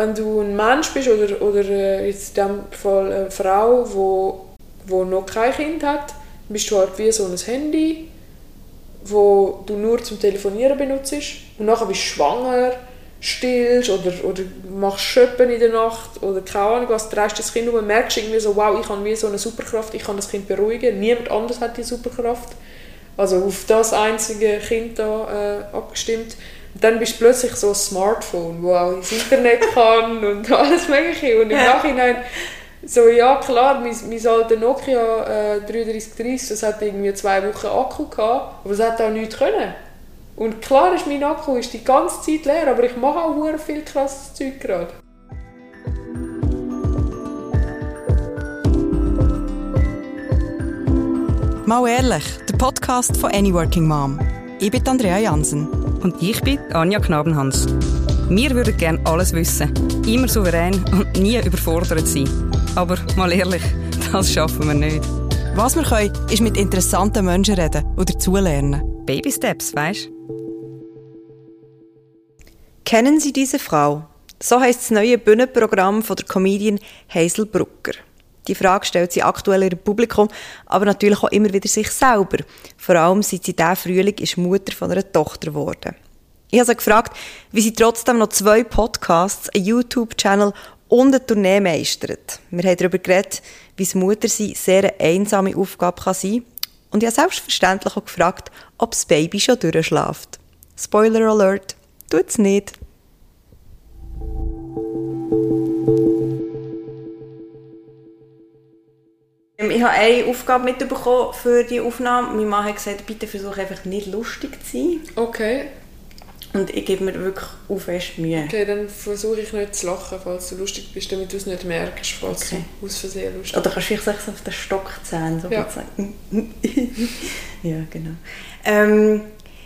wenn du ein Mensch bist oder, oder äh, in diesem Fall eine Frau, die wo, wo noch kein Kind hat, bist du halt wie so ein Handy, wo du nur zum Telefonieren benutzt und nachher bist du schwanger, stillst oder, oder machst Schöppen in der Nacht oder keine Ahnung was, drehst das Kind um und merkst irgendwie so, wow, ich habe wie so eine Superkraft, ich kann das Kind beruhigen, niemand anders hat die Superkraft. Also auf das einzige Kind da äh, abgestimmt. Und dann bist du plötzlich so ein Smartphone, wo auch ins Internet kann und alles mögliche. Und im Nachhinein so, ja klar, mein, mein alter Nokia äh, 3330, das hat irgendwie zwei Wochen Akku gehabt, aber es hat auch nichts können. Und klar ist mein Akku ist die ganze Zeit leer, aber ich mache auch sehr viel krasses Zeug gerade. Mal ehrlich, der Podcast von Any Working Mom. Ich bin Andrea Jansen. Und ich bin Anja Knabenhans. Wir würden gerne alles wissen, immer souverän und nie überfordert sein. Aber mal ehrlich, das schaffen wir nicht. Was wir können, ist mit interessanten Menschen reden und dazulernen. Baby Steps, weißt Kennen Sie diese Frau? So heißt das neue Bühnenprogramm von der Comedian Hazel Brucker. Die Frage stellt sie aktuell ihrem Publikum, aber natürlich auch immer wieder sich selber. Vor allem seit sie diesen Frühling ist Mutter von einer Tochter geworden. Ich habe sie gefragt, wie sie trotzdem noch zwei Podcasts, einen YouTube-Channel und eine Tournee meistert. Wir haben darüber geredet, wie es Mutter sein sehr eine einsame Aufgabe kann sein Und ich habe selbstverständlich auch gefragt, ob das Baby schon durchschläft. Spoiler Alert, tut's nicht. Ich habe eine Aufgabe mitbekommen für die Aufnahme. Mein Mann hat gesagt, bitte versuche einfach nicht lustig zu sein. Okay. Und ich gebe mir wirklich auch fest Mühe. Okay, dann versuche ich nicht zu lachen, falls du lustig bist, damit du es nicht merkst, falls okay. du aus Versehen lustig bist. Oder kannst du vielleicht so auf den Stock zählen. So ja. ja, genau. Ähm,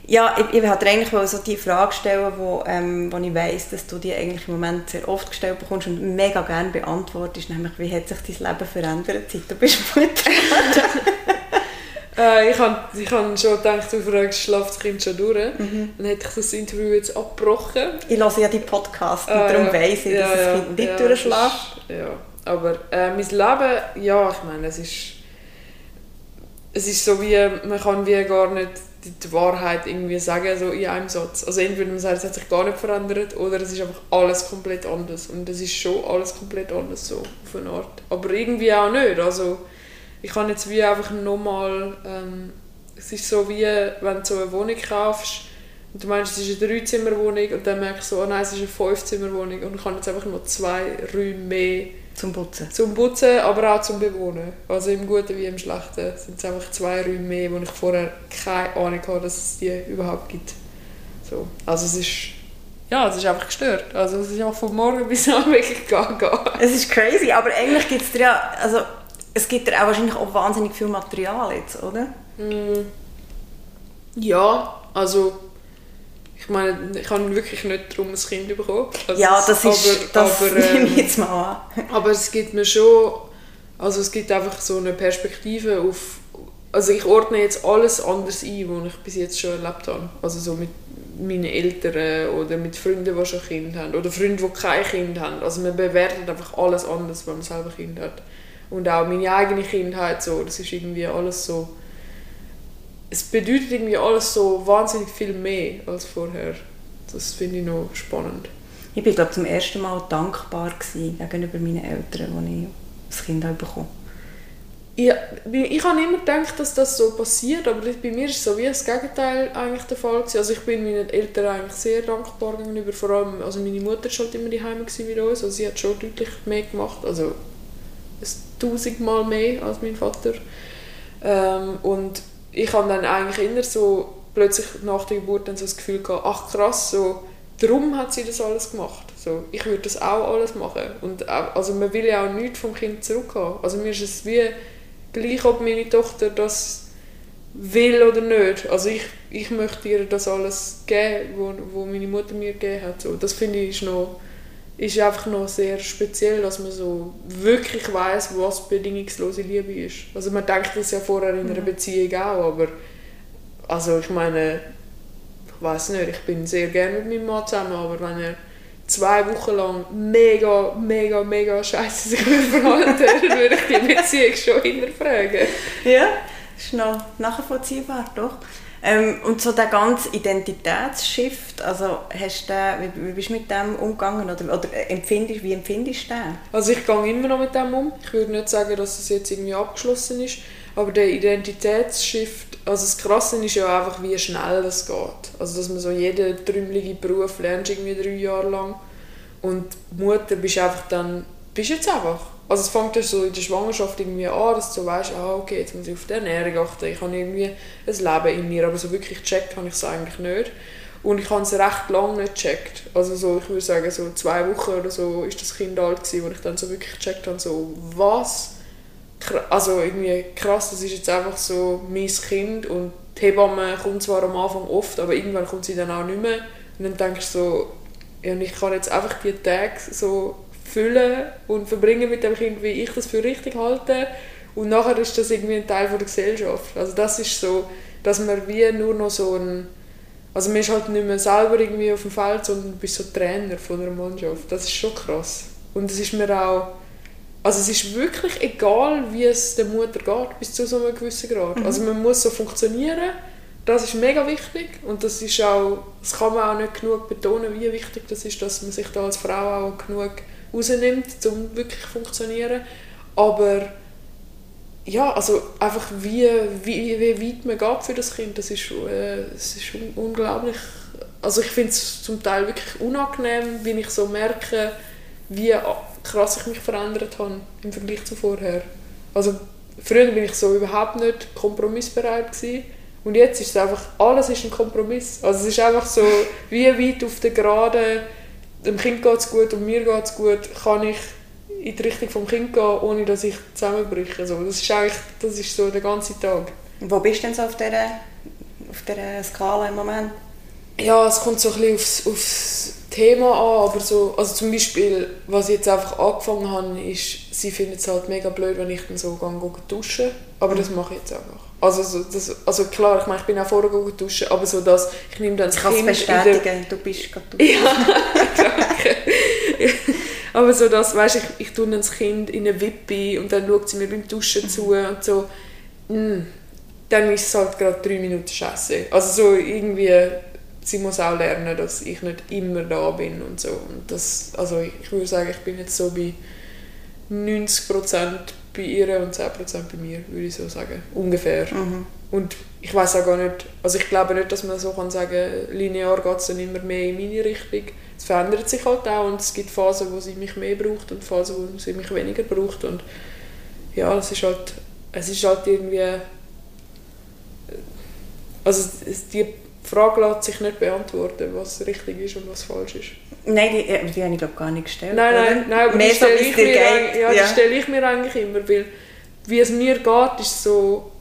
ja, ich, ich wollte eigentlich so die Frage stellen, wo, ähm, wo ich weiss, dass du die eigentlich im Moment sehr oft gestellt bekommst und mega gerne beantwortest, nämlich wie hat sich dein Leben verändert, seit du bist Mutter äh, ich habe ich hab schon gedacht, du fragst, schläft das Kind schon durch? Mhm. Dann hätte ich das Interview jetzt abgebrochen. Ich höre ja die Podcasts und äh, darum ja. weiss ich, dass ja, das Kind nicht ja, durchschläft. Ja, aber äh, mein Leben, ja, ich meine, es ist es ist so wie, man kann wie gar nicht die Wahrheit irgendwie sagen, so in einem Satz. Also entweder man sagt, es hat sich gar nicht verändert oder es ist einfach alles komplett anders. Und es ist schon alles komplett anders so, auf eine Art. Aber irgendwie auch nicht. Also ich kann jetzt wie einfach nochmal, ähm, es ist so wie, wenn du so eine Wohnung kaufst und du meinst, es ist eine Dreizimmerwohnung und dann merkst du so, oh nein, es ist eine Fünfzimmerwohnung und ich habe jetzt einfach noch zwei Räume mehr zum Putzen? Zum Putzen, aber auch zum Bewohnen. Also im Guten wie im Schlechten sind es einfach zwei Räume mehr, wo ich vorher keine Ahnung hatte, dass es die überhaupt gibt. So. Also es ist, ja, es ist einfach gestört. Also es ist einfach von morgen bis abend wirklich gaga. Es ist crazy, aber eigentlich gibt es ja, also es gibt auch wahrscheinlich auch wahnsinnig viel Material jetzt, oder? Mm. Ja, also ich meine, ich habe wirklich nicht darum ein Kind bekommen. Also ja, das ist, aber, das aber, nehme ich jetzt mal an. aber es gibt mir schon, also es gibt einfach so eine Perspektive auf, also ich ordne jetzt alles anders ein, was ich bis jetzt schon erlebt habe. Also so mit meinen Eltern oder mit Freunden, die schon Kinder haben oder Freunden, die kein Kind haben. Also man bewertet einfach alles anders, wenn man selber Kind hat. Und auch meine eigene Kindheit, so, das ist irgendwie alles so es bedeutet irgendwie alles so wahnsinnig viel mehr als vorher. Das finde ich noch spannend. Ich war glaube zum ersten Mal dankbar gegenüber meinen Eltern, als ich das Kind bekommen ja, ich habe immer gedacht, dass das so passiert, aber bei mir ist so wie das Gegenteil eigentlich der Fall gewesen. Also ich bin meinen Eltern eigentlich sehr dankbar gegenüber, vor allem, also meine Mutter war halt immer daheim mit uns, also sie hat schon deutlich mehr gemacht, also tausendmal mehr als mein Vater. Ähm, und ich habe dann eigentlich immer so plötzlich nach der Geburt dann so das Gefühl gehabt, ach krass, so, darum hat sie das alles gemacht. So, ich würde das auch alles machen. Und auch, also man will ja auch nichts vom Kind zurückhaben. Also mir ist es wie gleich, ob meine Tochter das will oder nicht. Also ich, ich möchte ihr das alles geben, wo, wo meine Mutter mir gegeben hat. So, das finde ich ist noch ist einfach noch sehr speziell, dass man so wirklich weiß, was bedingungslose Liebe ist. Also man denkt das ja vorher in einer mhm. Beziehung auch, aber also ich meine, ich weiß nicht, ich bin sehr gerne mit meinem Mann zusammen, aber wenn er zwei Wochen lang mega, mega, mega scheiße sich verhalten dann würde ich die Beziehung schon hinterfragen. Ja, ist noch nachvollziehbar, doch. Ähm, und so der ganze Identitätsshift, also hast du wie, wie bist du mit dem umgegangen oder, oder empfindest, wie empfindest du den? Also ich gehe immer noch mit dem um. Ich würde nicht sagen, dass es jetzt irgendwie abgeschlossen ist, aber der Identitätsshift, also das Krasse ist ja einfach, wie schnell das geht. Also dass man so jeden trümmelige Beruf lernt irgendwie drei Jahre lang und Mutter bist einfach dann, bist jetzt einfach. Also es fängt so in der Schwangerschaft irgendwie an, dass du weißt, ah, okay, jetzt muss ich auf die Ernährung achten, ich habe irgendwie ein Leben in mir, aber so wirklich gecheckt habe ich es eigentlich nicht. Und ich habe es recht lange nicht gecheckt. Also so, ich würde sagen, so zwei Wochen oder so ist das Kind alt gewesen, wo ich dann so wirklich gecheckt habe, so, was? Also irgendwie krass, das ist jetzt einfach so mein Kind und die Hebamme kommt zwar am Anfang oft, aber irgendwann kommt sie dann auch nicht mehr. Und dann denkst du so, ja, ich kann jetzt einfach die Tage so füllen und verbringen mit dem Kind, wie ich das für richtig halte. Und nachher ist das irgendwie ein Teil von der Gesellschaft. Also das ist so, dass man wie nur noch so ein... Also man ist halt nicht mehr selber irgendwie auf dem Feld, sondern du bist so Trainer von einer Mannschaft. Das ist schon krass. Und es ist mir auch... Also es ist wirklich egal, wie es der Mutter geht, bis zu so einem gewissen Grad. Mhm. Also man muss so funktionieren, das ist mega wichtig und das ist auch, das kann man auch nicht genug betonen, wie wichtig das ist, dass man sich da als Frau auch genug rausnimmt, um wirklich zu funktionieren. Aber ja, also einfach wie, wie, wie weit man geht für das Kind, das ist, äh, das ist unglaublich. Also ich finde es zum Teil wirklich unangenehm, wenn ich so merke, wie krass ich mich verändert habe im Vergleich zu vorher. Also früher bin ich so überhaupt nicht kompromissbereit gewesen. Und jetzt ist es einfach, alles ist ein Kompromiss. Also es ist einfach so, wie weit auf der Geraden dem Kind geht es gut und mir geht es gut, kann ich in die Richtung vom Kind gehen, ohne dass ich zusammenbreche. Also das ist eigentlich das ist so der ganze Tag. Wo bist du denn so auf dieser, auf dieser Skala im Moment? Ja, es kommt so ein bisschen aufs, aufs Thema an, aber so, also zum Beispiel, was ich jetzt einfach angefangen habe, ist, sie findet es halt mega blöd, wenn ich dann so gehe, duschen, aber das mache ich jetzt einfach. Also, so, das, also klar, ich meine, ich bin auch vorher duschen, aber so dass ich nehme dann das ich Kind... Ich bestätigen, du bist gerade duschen. Ja, danke. aber so dass, weißt, ich, ich tue dann das Kind in eine Wippe und dann schaut sie mir beim Duschen zu und so, mh, mm, dann ist es halt gerade drei Minuten Scheiße. Also so irgendwie, sie muss auch lernen, dass ich nicht immer da bin und so. Und das, also ich, ich würde sagen, ich bin jetzt so bei 90 Prozent bei ihr und 10% bei mir, würde ich so sagen. Ungefähr. Mhm. Und ich weiß auch gar nicht, also ich glaube nicht, dass man so kann sagen, linear geht es dann immer mehr in meine Richtung. Es verändert sich halt auch und es gibt Phasen, wo sie mich mehr braucht und Phasen, wo sie mich weniger braucht und ja, es ist halt, es ist halt irgendwie, also die Frage lässt sich nicht beantworten, was richtig ist und was falsch ist. Nein, die, äh, die habe ich glaube gar nicht gestellt. Nein, nein, nein aber Mehr die stelle, ich mir, ja, ja. stelle ich mir eigentlich immer, weil wie es mir geht, ist so,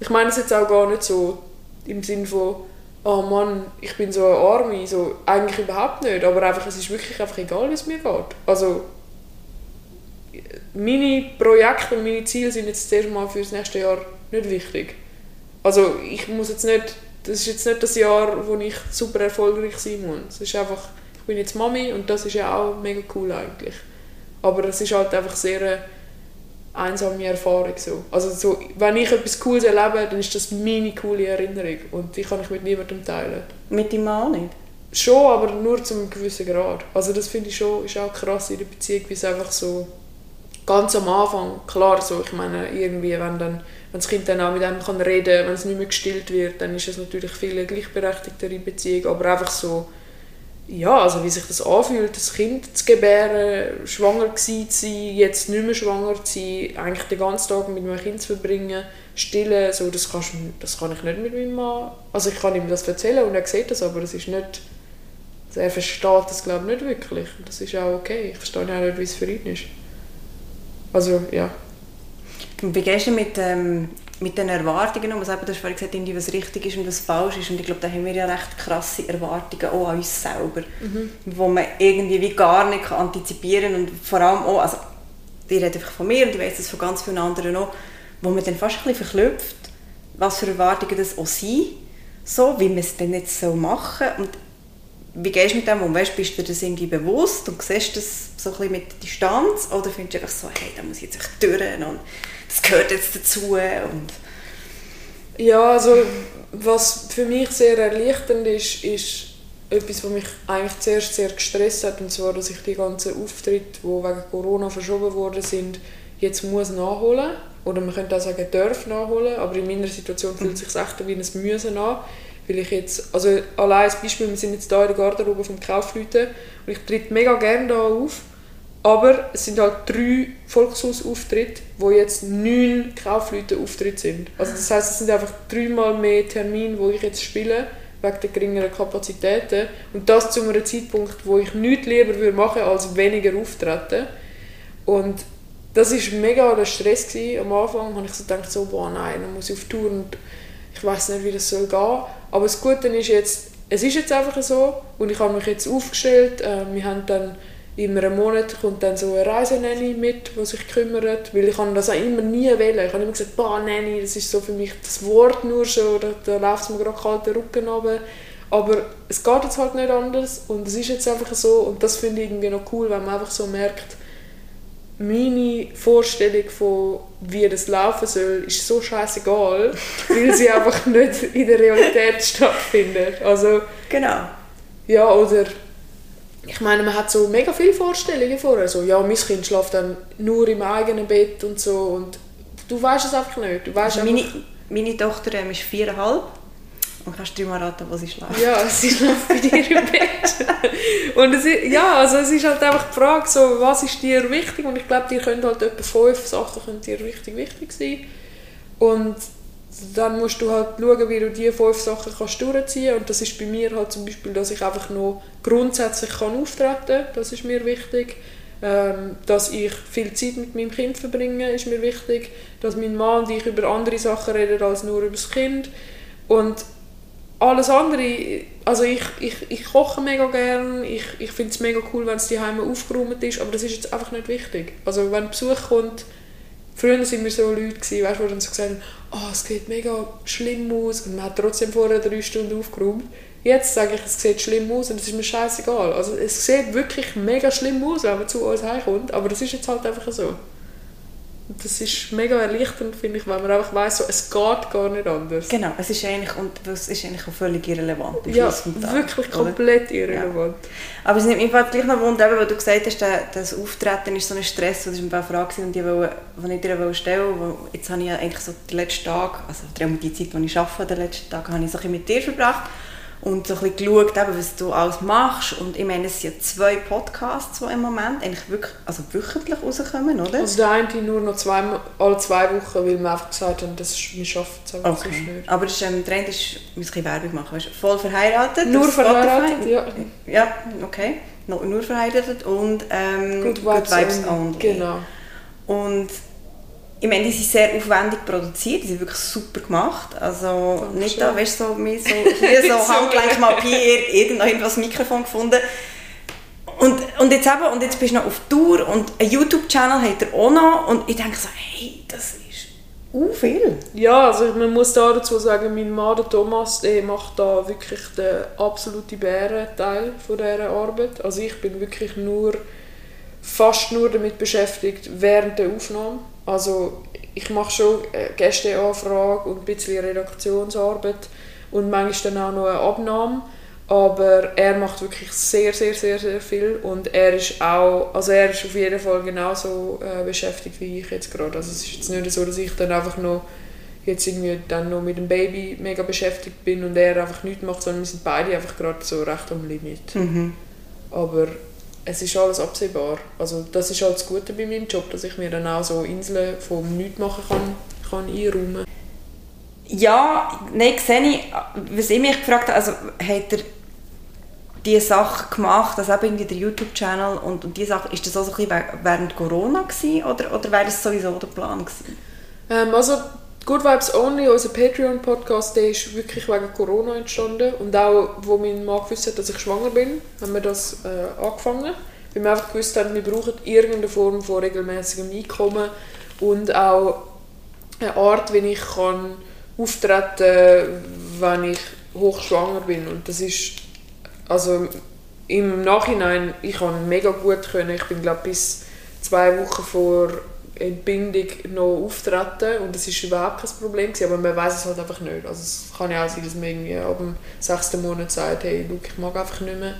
ich meine es jetzt auch gar nicht so im Sinne von, oh Mann, ich bin so eine Arme, so, eigentlich überhaupt nicht, aber einfach, es ist wirklich einfach egal, wie es mir geht. Also, meine Projekte und meine Ziele sind jetzt zuerst mal für das nächste Jahr nicht wichtig. Also ich muss jetzt nicht das ist jetzt nicht das Jahr, wo ich super erfolgreich sein muss. Es ist einfach, ich bin jetzt Mami und das ist ja auch mega cool eigentlich. Aber es ist halt einfach sehr eine einsame Erfahrung so. Also so, wenn ich etwas Cooles erlebe, dann ist das meine coole Erinnerung und die kann ich mit niemandem teilen. Mit deinem Mann nicht? Schon, aber nur zu einem gewissen Grad. Also das finde ich schon, ist auch krass in der Beziehung, wie es einfach so ganz am Anfang, klar so, ich meine, irgendwie, wenn dann wenn das Kind dann auch mit einem kann reden kann, wenn es nicht mehr gestillt wird, dann ist es natürlich viel eine gleichberechtigtere Beziehung, aber einfach so, ja, also wie sich das anfühlt, das Kind zu gebären, schwanger zu sein, jetzt nicht mehr schwanger zu sein, eigentlich den ganzen Tag mit meinem Kind zu verbringen, stillen, so, das, das kann ich nicht mit meinem Mann, also ich kann ihm das erzählen und er sieht das, aber es ist nicht, also er versteht das glaube ich nicht wirklich, das ist auch okay, ich verstehe auch nicht, wie es für ihn ist. Also, ja. Wie gehst du mit, ähm, mit den Erwartungen um? Also, du hast vorhin gesagt, was richtig ist und was falsch ist. Und ich glaube, da haben wir ja recht krasse Erwartungen auch an uns selber, mhm. wo man irgendwie wie gar nicht antizipieren kann. Und vor allem auch, also, ich rede einfach von mir und ich weiß das von ganz vielen anderen auch, wo man dann fast ein bisschen verklüpft, was für Erwartungen das auch sind, so, wie man es dann jetzt so machen soll. Und wie gehst du mit dem um? Weißt, bist du dir das irgendwie bewusst und siehst das so ein bisschen mit Distanz oder findest du einfach so, hey, da muss ich jetzt echt durch und das gehört jetzt dazu und ja, also was für mich sehr erleichternd ist, ist etwas, was mich eigentlich zuerst sehr gestresst hat, und zwar, dass ich die ganzen Auftritte, die wegen Corona verschoben worden sind, jetzt muss nachholen. Oder man könnte auch sagen, darf nachholen, aber in meiner Situation fühlt es sich echt wie ein Müssen an. Weil ich jetzt, also allein als Beispiel, wir sind jetzt hier in der Garderobe vom Kaufleuten und ich trete mega gerne da auf, aber es sind halt drei Volkshausauftritte, wo jetzt neun Kaufleute-Auftritte sind. Also das heißt, es sind einfach dreimal mehr Termine, wo ich jetzt spiele wegen der geringeren Kapazitäten. Und das zu einem Zeitpunkt, wo ich nichts lieber würde machen als weniger auftreten. Und das war mega der Stress gewesen. Am Anfang habe ich so gedacht, so, boah, nein, dann muss ich auf Tour und ich weiß nicht, wie das soll gehen. Aber das Gute ist jetzt, es ist jetzt einfach so und ich habe mich jetzt aufgestellt. Äh, wir haben dann immer einen Monat kommt dann so eine Reisenanny mit, die sich kümmert, weil ich habe das auch immer nie wählen. Ich habe immer gesagt, boah, Nanny, das ist so für mich das Wort nur schon, da, da läuft es mir gerade kalt den Rücken runter. Aber es geht jetzt halt nicht anders und es ist jetzt einfach so und das finde ich irgendwie noch cool, wenn man einfach so merkt, meine Vorstellung von wie das laufen soll, ist so scheißegal, weil sie einfach nicht in der Realität stattfindet. Also, genau. Ja, oder ich meine, man hat so mega viele Vorstellungen vorher. So, ja, mein Kind schläft dann nur im eigenen Bett und so. Und du weißt es einfach nicht. Du weißt also meine, meine Tochter ähm, ist viereinhalb. Und kannst du mal raten, wo sie schläft? Ja, sie schläft bei dir im Bett. und es ist, ja, also es ist halt einfach die Frage, so, was ist dir wichtig? Und ich glaube, dir können halt etwa fünf Sachen können dir richtig wichtig sein. Und dann musst du halt schauen, wie du diese fünf Sachen kannst durchziehen kannst. Und das ist bei mir halt zum Beispiel, dass ich einfach noch grundsätzlich kann auftreten kann. Das ist mir wichtig. Ähm, dass ich viel Zeit mit meinem Kind verbringe, ist mir wichtig. Dass mein Mann und ich über andere Sachen reden als nur über das Kind. Und alles andere, also ich, ich, ich koche mega gern, ich, ich finde es mega cool, wenn es daheim aufgeräumt ist, aber das ist jetzt einfach nicht wichtig. Also wenn Besuch kommt, Früher waren wir so Leute, die dann so gesagt haben, oh, es sieht mega schlimm aus und man hat trotzdem vorher drei Stunden aufgeräumt. Jetzt sage ich, es sieht schlimm aus und es ist mir scheißegal. Also es sieht wirklich mega schlimm aus, wenn man zu uns heimkommt, aber das ist jetzt halt einfach so. Und das ist mega erleichternd, finde ich, weil man einfach weiss, so, es geht gar nicht anders. Genau, es ist eigentlich, und es ist eigentlich auch völlig irrelevant. Ja, wirklich komplett irrelevant. Ja. Aber es nimmt mich gleich noch Wunder, weil du gesagt hast, das Auftreten ist so ein Stress, das war mir eine Frage, die, die ich dir stellen wollte. Jetzt habe ich eigentlich so den letzten Tag, also die Zeit, die ich arbeite, den letzten Tag, habe ich so ein mit dir verbracht und so ein geschaut, eben, was du alles machst. Und ich meine, es sind zwei Podcasts, die im Moment eigentlich wirklich, also wöchentlich rauskommen, oder? Also der eine nur noch zwei, alle zwei Wochen, weil wir einfach gesagt haben, dass wir schaffen es einfach okay. so schnell. Aber das, ähm, der Trend ist, wir müssen Werbung machen, weißt, voll verheiratet. Nur verheiratet, ja. Ja, okay. Nur, nur verheiratet und ähm, Good Vibes, Good Vibes only. Genau. Und ich meine, die sind sehr aufwendig produziert, die sind wirklich super gemacht. Also Dankeschön. nicht da, weißt du, so, mir so, hier so Handgelenk mal hier irgendwo das Mikrofon gefunden. Und, und, jetzt eben, und jetzt bist du noch auf Tour und einen YouTube-Channel hat er auch noch und ich denke so, hey, das ist uh, viel. Ja, also man muss da dazu sagen, mein Mann, der Thomas, der macht da wirklich den absoluten Bärenteil von dieser Arbeit. Also ich bin wirklich nur, fast nur damit beschäftigt während der Aufnahme also ich mache schon äh, Gästeanfrage und ein bisschen Redaktionsarbeit und manchmal dann auch noch eine Abnahme. Aber er macht wirklich sehr, sehr, sehr, sehr viel und er ist auch, also er ist auf jeden Fall genauso äh, beschäftigt wie ich jetzt gerade. Also es ist jetzt nicht so, dass ich dann einfach noch jetzt irgendwie dann noch mit dem Baby mega beschäftigt bin und er einfach nichts macht, sondern wir sind beide einfach gerade so recht am Limit. Mhm. Aber es ist alles absehbar. Also das ist halt das Gute bei meinem Job, dass ich mir dann auch so Inseln vom Nichts machen kann, kann einräumen Ja, nein, sehe ich, was ich mich gefragt habe, also hat er diese Sache gemacht, also eben irgendwie der YouTube-Channel und, und diese Sache, ist das auch so ein bisschen während Corona gewesen, oder, oder wäre das sowieso der Plan gewesen? Ähm, also Good Vibes Only, unser Patreon-Podcast, der ist wirklich wegen Corona entstanden. Und auch, wo mein Mann gewusst hat, dass ich schwanger bin, haben wir das äh, angefangen. Weil wir einfach gewusst haben, wir brauchen irgendeine Form von regelmäßigem Einkommen und auch eine Art, wie ich kann auftreten kann, wenn ich hochschwanger bin. Und das ist also im Nachhinein, ich konnte mega gut können. Ich bin glaube bis zwei Wochen vor Entbindung noch auftreten und das ist überhaupt kein Problem gewesen, aber man weiß es halt einfach nicht. Also es kann ja auch sein, dass man irgendwie ab dem sechsten Monat sagt, hey, look, ich mag einfach nicht mehr.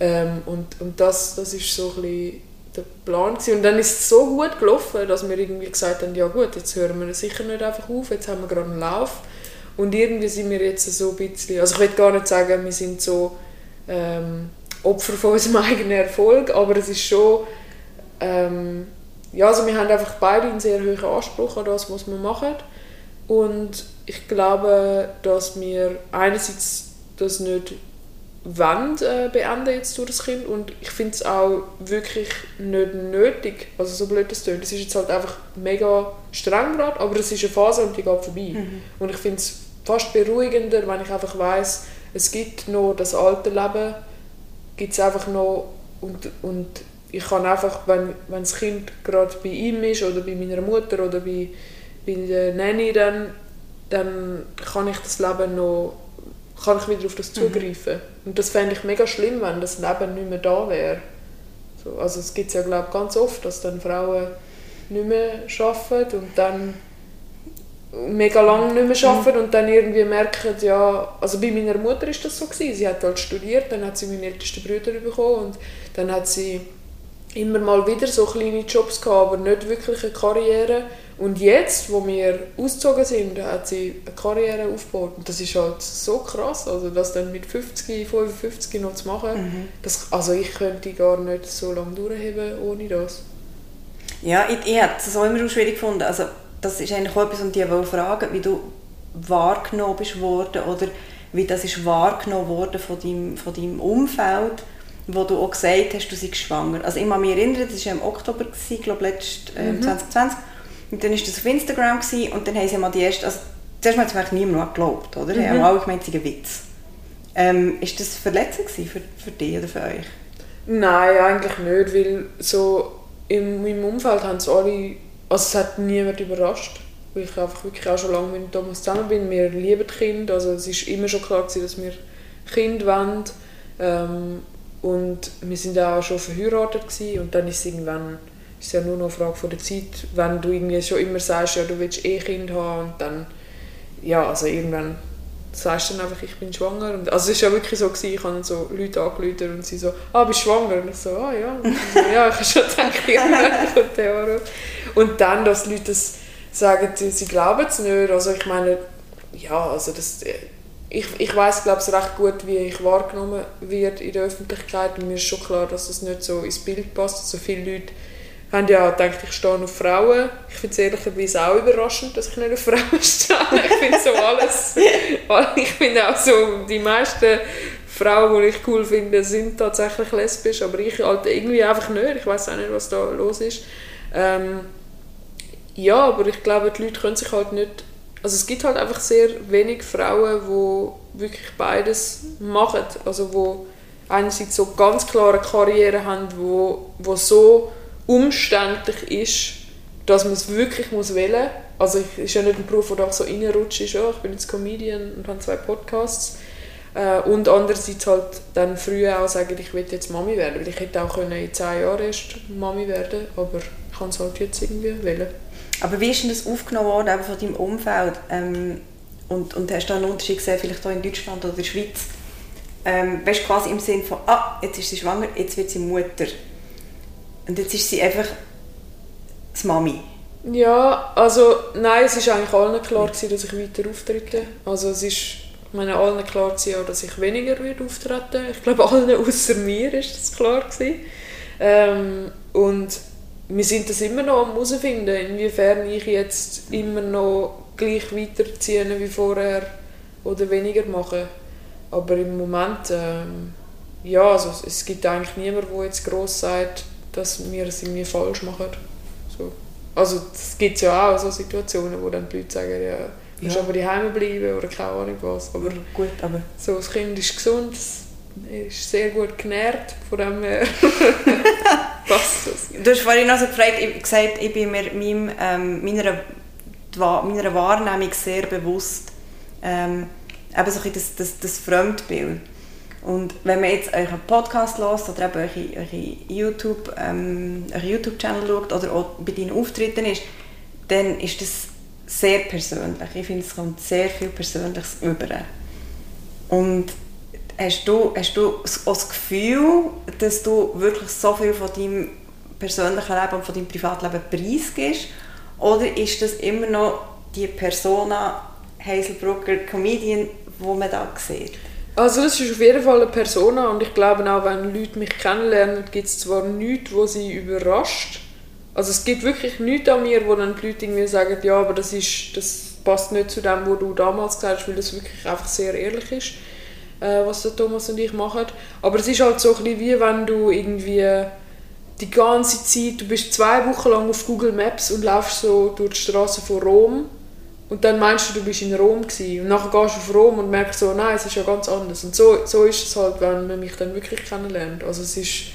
Ähm, und und das, das ist so ein bisschen der Plan gewesen. Und dann ist es so gut gelaufen, dass wir irgendwie gesagt haben, ja gut, jetzt hören wir sicher nicht einfach auf, jetzt haben wir gerade einen Lauf. Und irgendwie sind wir jetzt so ein bisschen, also ich will gar nicht sagen, wir sind so ähm, Opfer von unserem eigenen Erfolg, aber es ist schon ähm, ja, also wir haben einfach beide einen sehr hohen Anspruch an das, was wir machen. Und ich glaube, dass wir einerseits das nicht wollen, äh, beenden jetzt durch das Kind und ich finde es auch wirklich nicht nötig, also so blöd das tönt, es ist jetzt halt einfach mega streng gerade, aber es ist eine Phase und die geht vorbei. Mhm. Und ich finde es fast beruhigender, wenn ich einfach weiß, es gibt noch das alte Leben, gibt es einfach noch und, und ich kann einfach, wenn, wenn das Kind gerade bei ihm ist oder bei meiner Mutter oder bei, bei der Nanny, dann, dann kann ich das Leben noch, kann ich wieder auf das mhm. zugreifen. Mhm. Und das fände ich mega schlimm, wenn das Leben nicht mehr da wäre. So, also es gibt ja glaube ganz oft, dass dann Frauen nicht mehr arbeiten und dann mega lange nicht mehr arbeiten mhm. und dann irgendwie merken, ja, also bei meiner Mutter ist das so gewesen. Sie hat halt studiert, dann hat sie meinen ältesten Bruder bekommen und dann hat sie immer mal wieder so kleine Jobs gehabt, aber nicht wirklich eine Karriere. Und jetzt, wo wir ausgezogen sind, hat sie eine Karriere aufgebaut. Und das ist halt so krass, also das dann mit 50, 55 noch zu machen. Mhm. Das, also ich könnte gar nicht so lange durchheben ohne das. Ja, ich, ich habe es auch immer auch schwierig gefunden. Also das ist eigentlich auch etwas, um dich fragen, wie du wahrgenommen bist worden oder wie das ist wahrgenommen worden von deinem, von deinem Umfeld wo du auch gesagt hast, du seist schwanger. Also ich kann mich erinnern, das war im Oktober, ich glaube letzt, äh, mhm. 2020. Und dann war das auf Instagram gewesen, und dann haben sie mal die erste, also zuerst hat niemand geglaubt, oder? Mhm. haben alle gemeint, es sei ein Witz. Ähm, ist das verletzend für, für dich oder für euch? Nein, eigentlich nicht, weil so in meinem Umfeld haben es alle, also es hat niemand überrascht, weil ich einfach wirklich auch schon lange mit Thomas zusammen bin. Wir lieben Kind, also es war immer schon klar gewesen, dass wir Kind wollen. Ähm, und wir sind auch schon verheiratet gewesen, und dann ist es irgendwann ist ja nur noch eine Frage von der Zeit, wenn du irgendwie schon immer sagst, ja, du willst eh Kind haben und dann, ja, also irgendwann sagst du dann einfach, ich bin schwanger. Und, also es war ja wirklich so, gewesen, ich habe so Leute angerufen und sie so, ah, bist du schwanger? Und ich so, ah ja. So, ja, ich habe schon gedacht, irgendwann Und dann, dass Leute das sagen, sie glauben es nicht, also ich meine, ja, also das ich, ich weiß glaube ich recht gut, wie ich wahrgenommen werde in der Öffentlichkeit und mir ist schon klar, dass das nicht so ins Bild passt. Also viele Leute haben ja gedacht, ich stehe auf Frauen. Ich finde es ehrlicherweise auch überraschend, dass ich nicht auf Frauen stehe. Ich finde so alles, ich finde auch so, die meisten Frauen, die ich cool finde, sind tatsächlich lesbisch, aber ich halt irgendwie einfach nicht. Ich weiß auch nicht, was da los ist. Ähm, ja, aber ich glaube, die Leute können sich halt nicht also es gibt halt einfach sehr wenig Frauen, die wirklich beides machen. Also wo einerseits so ganz klare Karriere haben, wo, wo so umständlich ist, dass man es wirklich muss wählen. Also es ist ja nicht ein Beruf, der so reinrutscht ist. Ja, ich bin jetzt Comedian und habe zwei Podcasts. Äh, und andererseits halt dann früher auch sagen, ich will jetzt Mami werden. Weil ich hätte auch können in zehn Jahren erst Mami werden aber ich kann es halt jetzt irgendwie wählen. Aber wie ist denn das aufgenommen worden von deinem Umfeld? Ähm, und, und hast du einen Unterschied gesehen, vielleicht auch in Deutschland oder in der Schweiz? Ähm, weißt du, quasi im Sinne von, ah, jetzt ist sie schwanger, jetzt wird sie Mutter. Und jetzt ist sie einfach die Mami. Ja, also nein, es war eigentlich allen klar, gewesen, dass ich weiter auftrete. Also es ist ich meine, allen klar gewesen, dass ich weniger würde auftreten Ich glaube, allen außer mir ist das klar gewesen. Ähm, und wir sind das immer noch am herausfinden, inwiefern ich jetzt immer noch gleich weiterziehe wie vorher oder weniger mache. Aber im Moment, ähm, ja, also es gibt eigentlich niemanden, der jetzt gross sagt, dass wir es irgendwie falsch machen. So. Also es gibt ja auch so Situationen, wo dann die Leute sagen, ja, du musst ja. aber daheim bleiben oder keine Ahnung was. Aber, Gut, aber... So, das Kind ist gesund, ist sehr gut genährt, von dem her passt das. Du hast vorhin also gefragt, ich, gesagt, ich bin mir meinem, ähm, meiner, meiner Wahrnehmung sehr bewusst, ähm, eben so das, das, das Fremdbild. Und wenn man jetzt euren Podcast hört oder eben eure, eure YouTube, ähm, YouTube-Channel schaut oder auch bei deinen Auftritten ist, dann ist das sehr persönlich. Ich finde, es kommt sehr viel Persönliches über. Und hast du, hast du das Gefühl, dass du wirklich so viel von deinem persönlichen Leben und von deinem Privatleben preisgibst? Oder ist das immer noch die Persona Hazelbrucker Comedian, die man da sieht? Also das ist auf jeden Fall eine Persona und ich glaube auch, wenn Leute mich kennenlernen, gibt es zwar nichts, wo sie überrascht. Also es gibt wirklich nichts an mir, wo dann die Leute irgendwie sagen, ja, aber das, ist, das passt nicht zu dem, was du damals gesagt hast, weil das wirklich einfach sehr ehrlich ist, äh, was der Thomas und ich machen. Aber es ist halt so ein bisschen wie wenn du irgendwie die ganze Zeit, du bist zwei Wochen lang auf Google Maps und laufst so durch die Straße von Rom und dann meinst du, du bist in Rom gewesen. und nachher gehst du auf Rom und merkst so, nein, es ist ja ganz anders. Und so, so ist es halt, wenn man mich dann wirklich kennenlernt. Also es ist,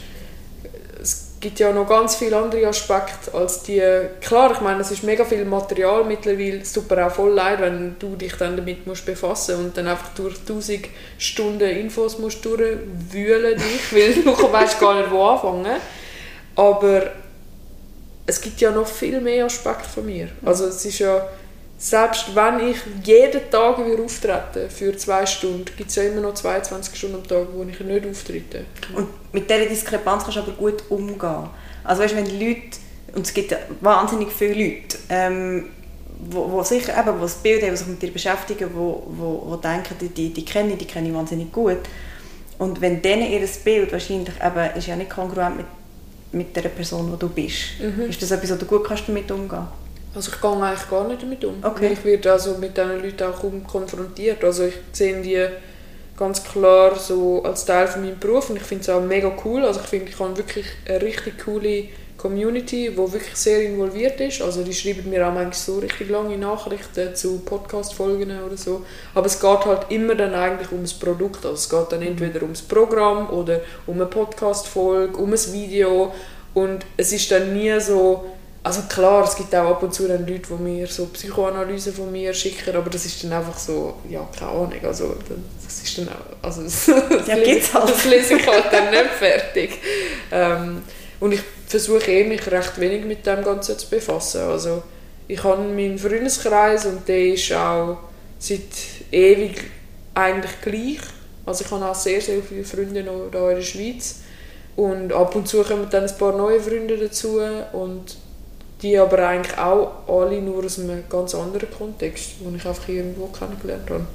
gibt ja noch ganz viele andere Aspekte als die, klar, ich meine, es ist mega viel Material mittlerweile, es tut mir auch voll leid, wenn du dich dann damit musst befassen und dann einfach durch tausend Stunden Infos musst durchwühlen dich, weil du weißt gar nicht, wo anfangen. Aber es gibt ja noch viel mehr Aspekte von mir. Also es ist ja selbst wenn ich jeden Tag wieder auftrete für zwei Stunden, gibt es ja immer noch 22 Stunden am Tag, wo ich nicht auftrete. Und mit dieser Diskrepanz kannst du aber gut umgehen. Also weißt, wenn die Leute, und es gibt wahnsinnig viele Leute, ähm, wo, wo sicher eben, wo das Bild haben, die sich mit dir beschäftigen, wo, wo, wo denken, die, die, die kenne ich, die kenne ich wahnsinnig gut. Und wenn denen ihr Bild wahrscheinlich eben, ist ja nicht kongruent mit, mit der Person, die du bist, mhm. ist das etwas, wo du gut kannst damit umgehen kannst? Also ich gehe eigentlich gar nicht damit um. Okay. Ich werde also mit diesen Leuten auch kaum konfrontiert. Also ich sehe die ganz klar so als Teil von meinem Beruf und ich finde es auch mega cool. Also ich finde, ich habe wirklich eine richtig coole Community, die wirklich sehr involviert ist. Also die schreiben mir auch manchmal so richtig lange Nachrichten zu Podcast-Folgen oder so. Aber es geht halt immer dann eigentlich ums Produkt. Also es geht dann entweder ums Programm oder um eine Podcast-Folge, um ein Video und es ist dann nie so also klar, es gibt auch ab und zu dann Leute, die mir so Psychoanalysen von mir schicken, aber das ist dann einfach so, ja, keine Ahnung, also das ist dann auch, also das, ja, lese, halt. das lese ich halt dann nicht fertig. Ähm, und ich versuche eh, mich recht wenig mit dem Ganzen zu befassen. Also ich habe meinen Freundeskreis und der ist auch seit ewig eigentlich gleich. Also ich habe auch sehr, sehr viele Freunde noch hier in der Schweiz und ab und zu kommen dann ein paar neue Freunde dazu und die aber eigentlich auch alle nur aus einem ganz anderen Kontext, den ich einfach irgendwo kennengelernt habe.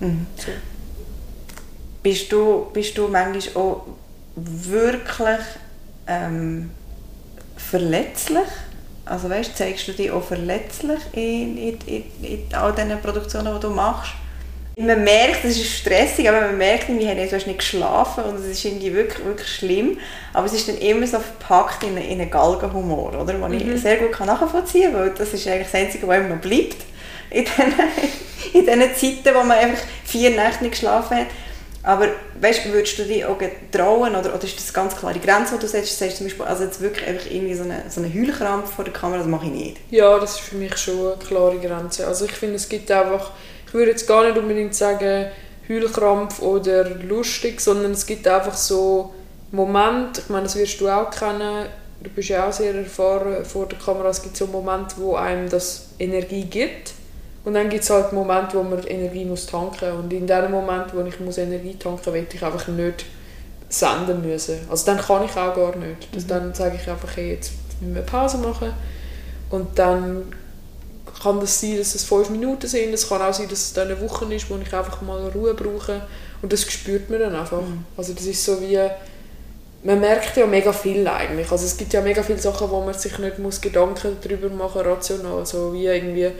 Mhm. So. Bist, du, bist du manchmal auch wirklich ähm, verletzlich? Also weißt, zeigst du dich auch verletzlich in, in, in, in all diesen Produktionen, die du machst? Man merkt, es ist stressig, aber man merkt, wir haben nicht geschlafen und es ist irgendwie wirklich, wirklich schlimm. Aber es ist dann immer so verpackt in, in einen Galgenhumor, oder? Den mhm. ich sehr gut nachvollziehen kann, weil das ist eigentlich das Einzige, was noch bleibt. In diesen, in diesen Zeiten, wo man einfach vier Nächte nicht geschlafen hat. Aber weißt, würdest du dich auch trauen oder, oder ist das eine ganz klare Grenze, die du setzt? Du sagst zum Beispiel, also jetzt wirklich einfach irgendwie so eine, so eine Heulkrampf vor der Kamera, das mache ich nicht. Ja, das ist für mich schon eine klare Grenze. Also ich finde, es gibt einfach ich würde jetzt gar nicht unbedingt sagen Heulkrampf oder lustig, sondern es gibt einfach so Momente, ich meine, das wirst du auch kennen, du bist ja auch sehr erfahren vor der Kamera, es gibt so Momente, wo einem das Energie gibt und dann gibt es halt Momente, wo man Energie muss tanken und in dem Moment, wo ich muss Energie tanken muss, will ich einfach nicht senden müssen. Also dann kann ich auch gar nicht. Mhm. Dann sage ich einfach, hey, jetzt müssen wir Pause machen und dann kann das sein, dass es fünf Minuten sind, es kann auch sein, dass es dann eine Woche ist, wo ich einfach mal Ruhe brauche und das spürt man dann einfach. Mhm. Also das ist so wie, man merkt ja mega viel eigentlich, also es gibt ja mega viele Sachen, wo man sich nicht muss Gedanken darüber machen rational, also wie irgendwie,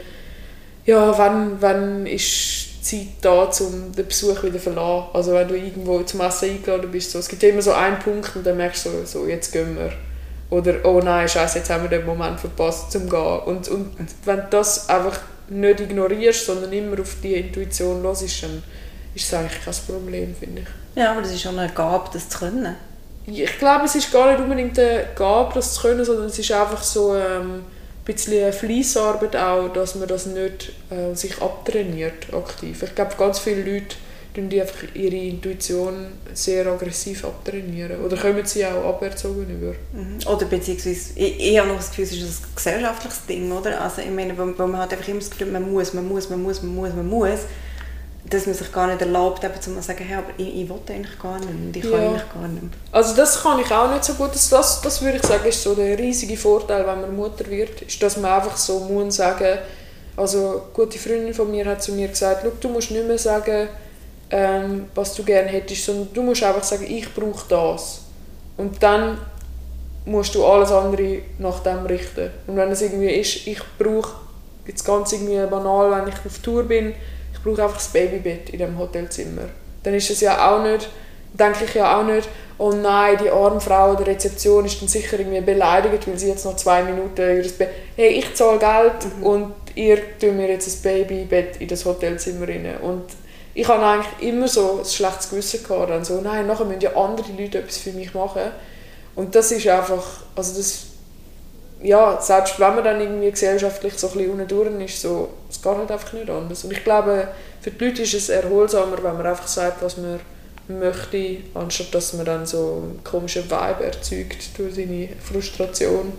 ja, wann, wann ist Zeit da, um den Besuch wieder zu verlassen. Also wenn du irgendwo zum Essen eingeladen bist, so, es gibt immer so einen Punkt und dann merkst du so, so jetzt gehen wir. Oder, oh nein, scheiße, jetzt haben wir den Moment verpasst zum Gehen. Und, und wenn du das einfach nicht ignorierst, sondern immer auf die Intuition los ist, dann ist es eigentlich kein Problem, finde ich. Ja, aber das ist schon eine Gabe, das zu können. Ich glaube, es ist gar nicht unbedingt eine Gabe, das zu können, sondern es ist einfach so ähm, ein bisschen eine Fleissarbeit auch, dass man das nicht äh, sich abtrainiert aktiv. Ich glaube, ganz viele Leute tun die einfach ihre Intuition sehr aggressiv abtrainieren. Oder kommen sie auch aberzogen über. Mhm. Oder beziehungsweise, ich, ich habe noch das Gefühl, es ist ein gesellschaftliches Ding, oder? Also ich meine, wo, wo man hat einfach immer das Gefühl, man muss, man muss, man muss, man muss, man muss, dass man sich gar nicht erlaubt, eben zu sagen, hey, aber ich, ich will eigentlich gar nicht und ich kann ja. eigentlich gar nicht. Also das kann ich auch nicht so gut. Das, das, das würde ich sagen, ist so der riesige Vorteil, wenn man Mutter wird, ist, dass man einfach so muss sagen, also eine gute Freundin von mir hat zu mir gesagt, du musst nicht mehr sagen, ähm, was du gerne hättest, sondern du musst einfach sagen, ich brauche das. Und dann musst du alles andere nach dem richten. Und wenn es irgendwie ist, ich brauche, jetzt ganz irgendwie banal, wenn ich auf Tour bin, ich brauche einfach das Babybett in dem Hotelzimmer. Dann ist es ja auch nicht, denke ich ja auch nicht, oh nein, die arme Frau der Rezeption ist dann sicher irgendwie beleidigt, weil sie jetzt noch zwei Minuten ihr Bett... Hey, ich zahle Geld mhm. und ihr tut mir jetzt ein Babybett in das Hotelzimmer rein. Und ich habe eigentlich immer so ein schlechtes Gewissen gehabt. Dann so, nein, nachher müssen ja andere Leute etwas für mich machen. Und das ist einfach, also das, ja, selbst wenn man dann irgendwie gesellschaftlich so ein bisschen ist, so, es geht halt einfach nicht anders. Und ich glaube, für die Leute ist es erholsamer, wenn man einfach sagt, was man möchte, anstatt dass man dann so einen komischen Vibe erzeugt durch seine Frustration.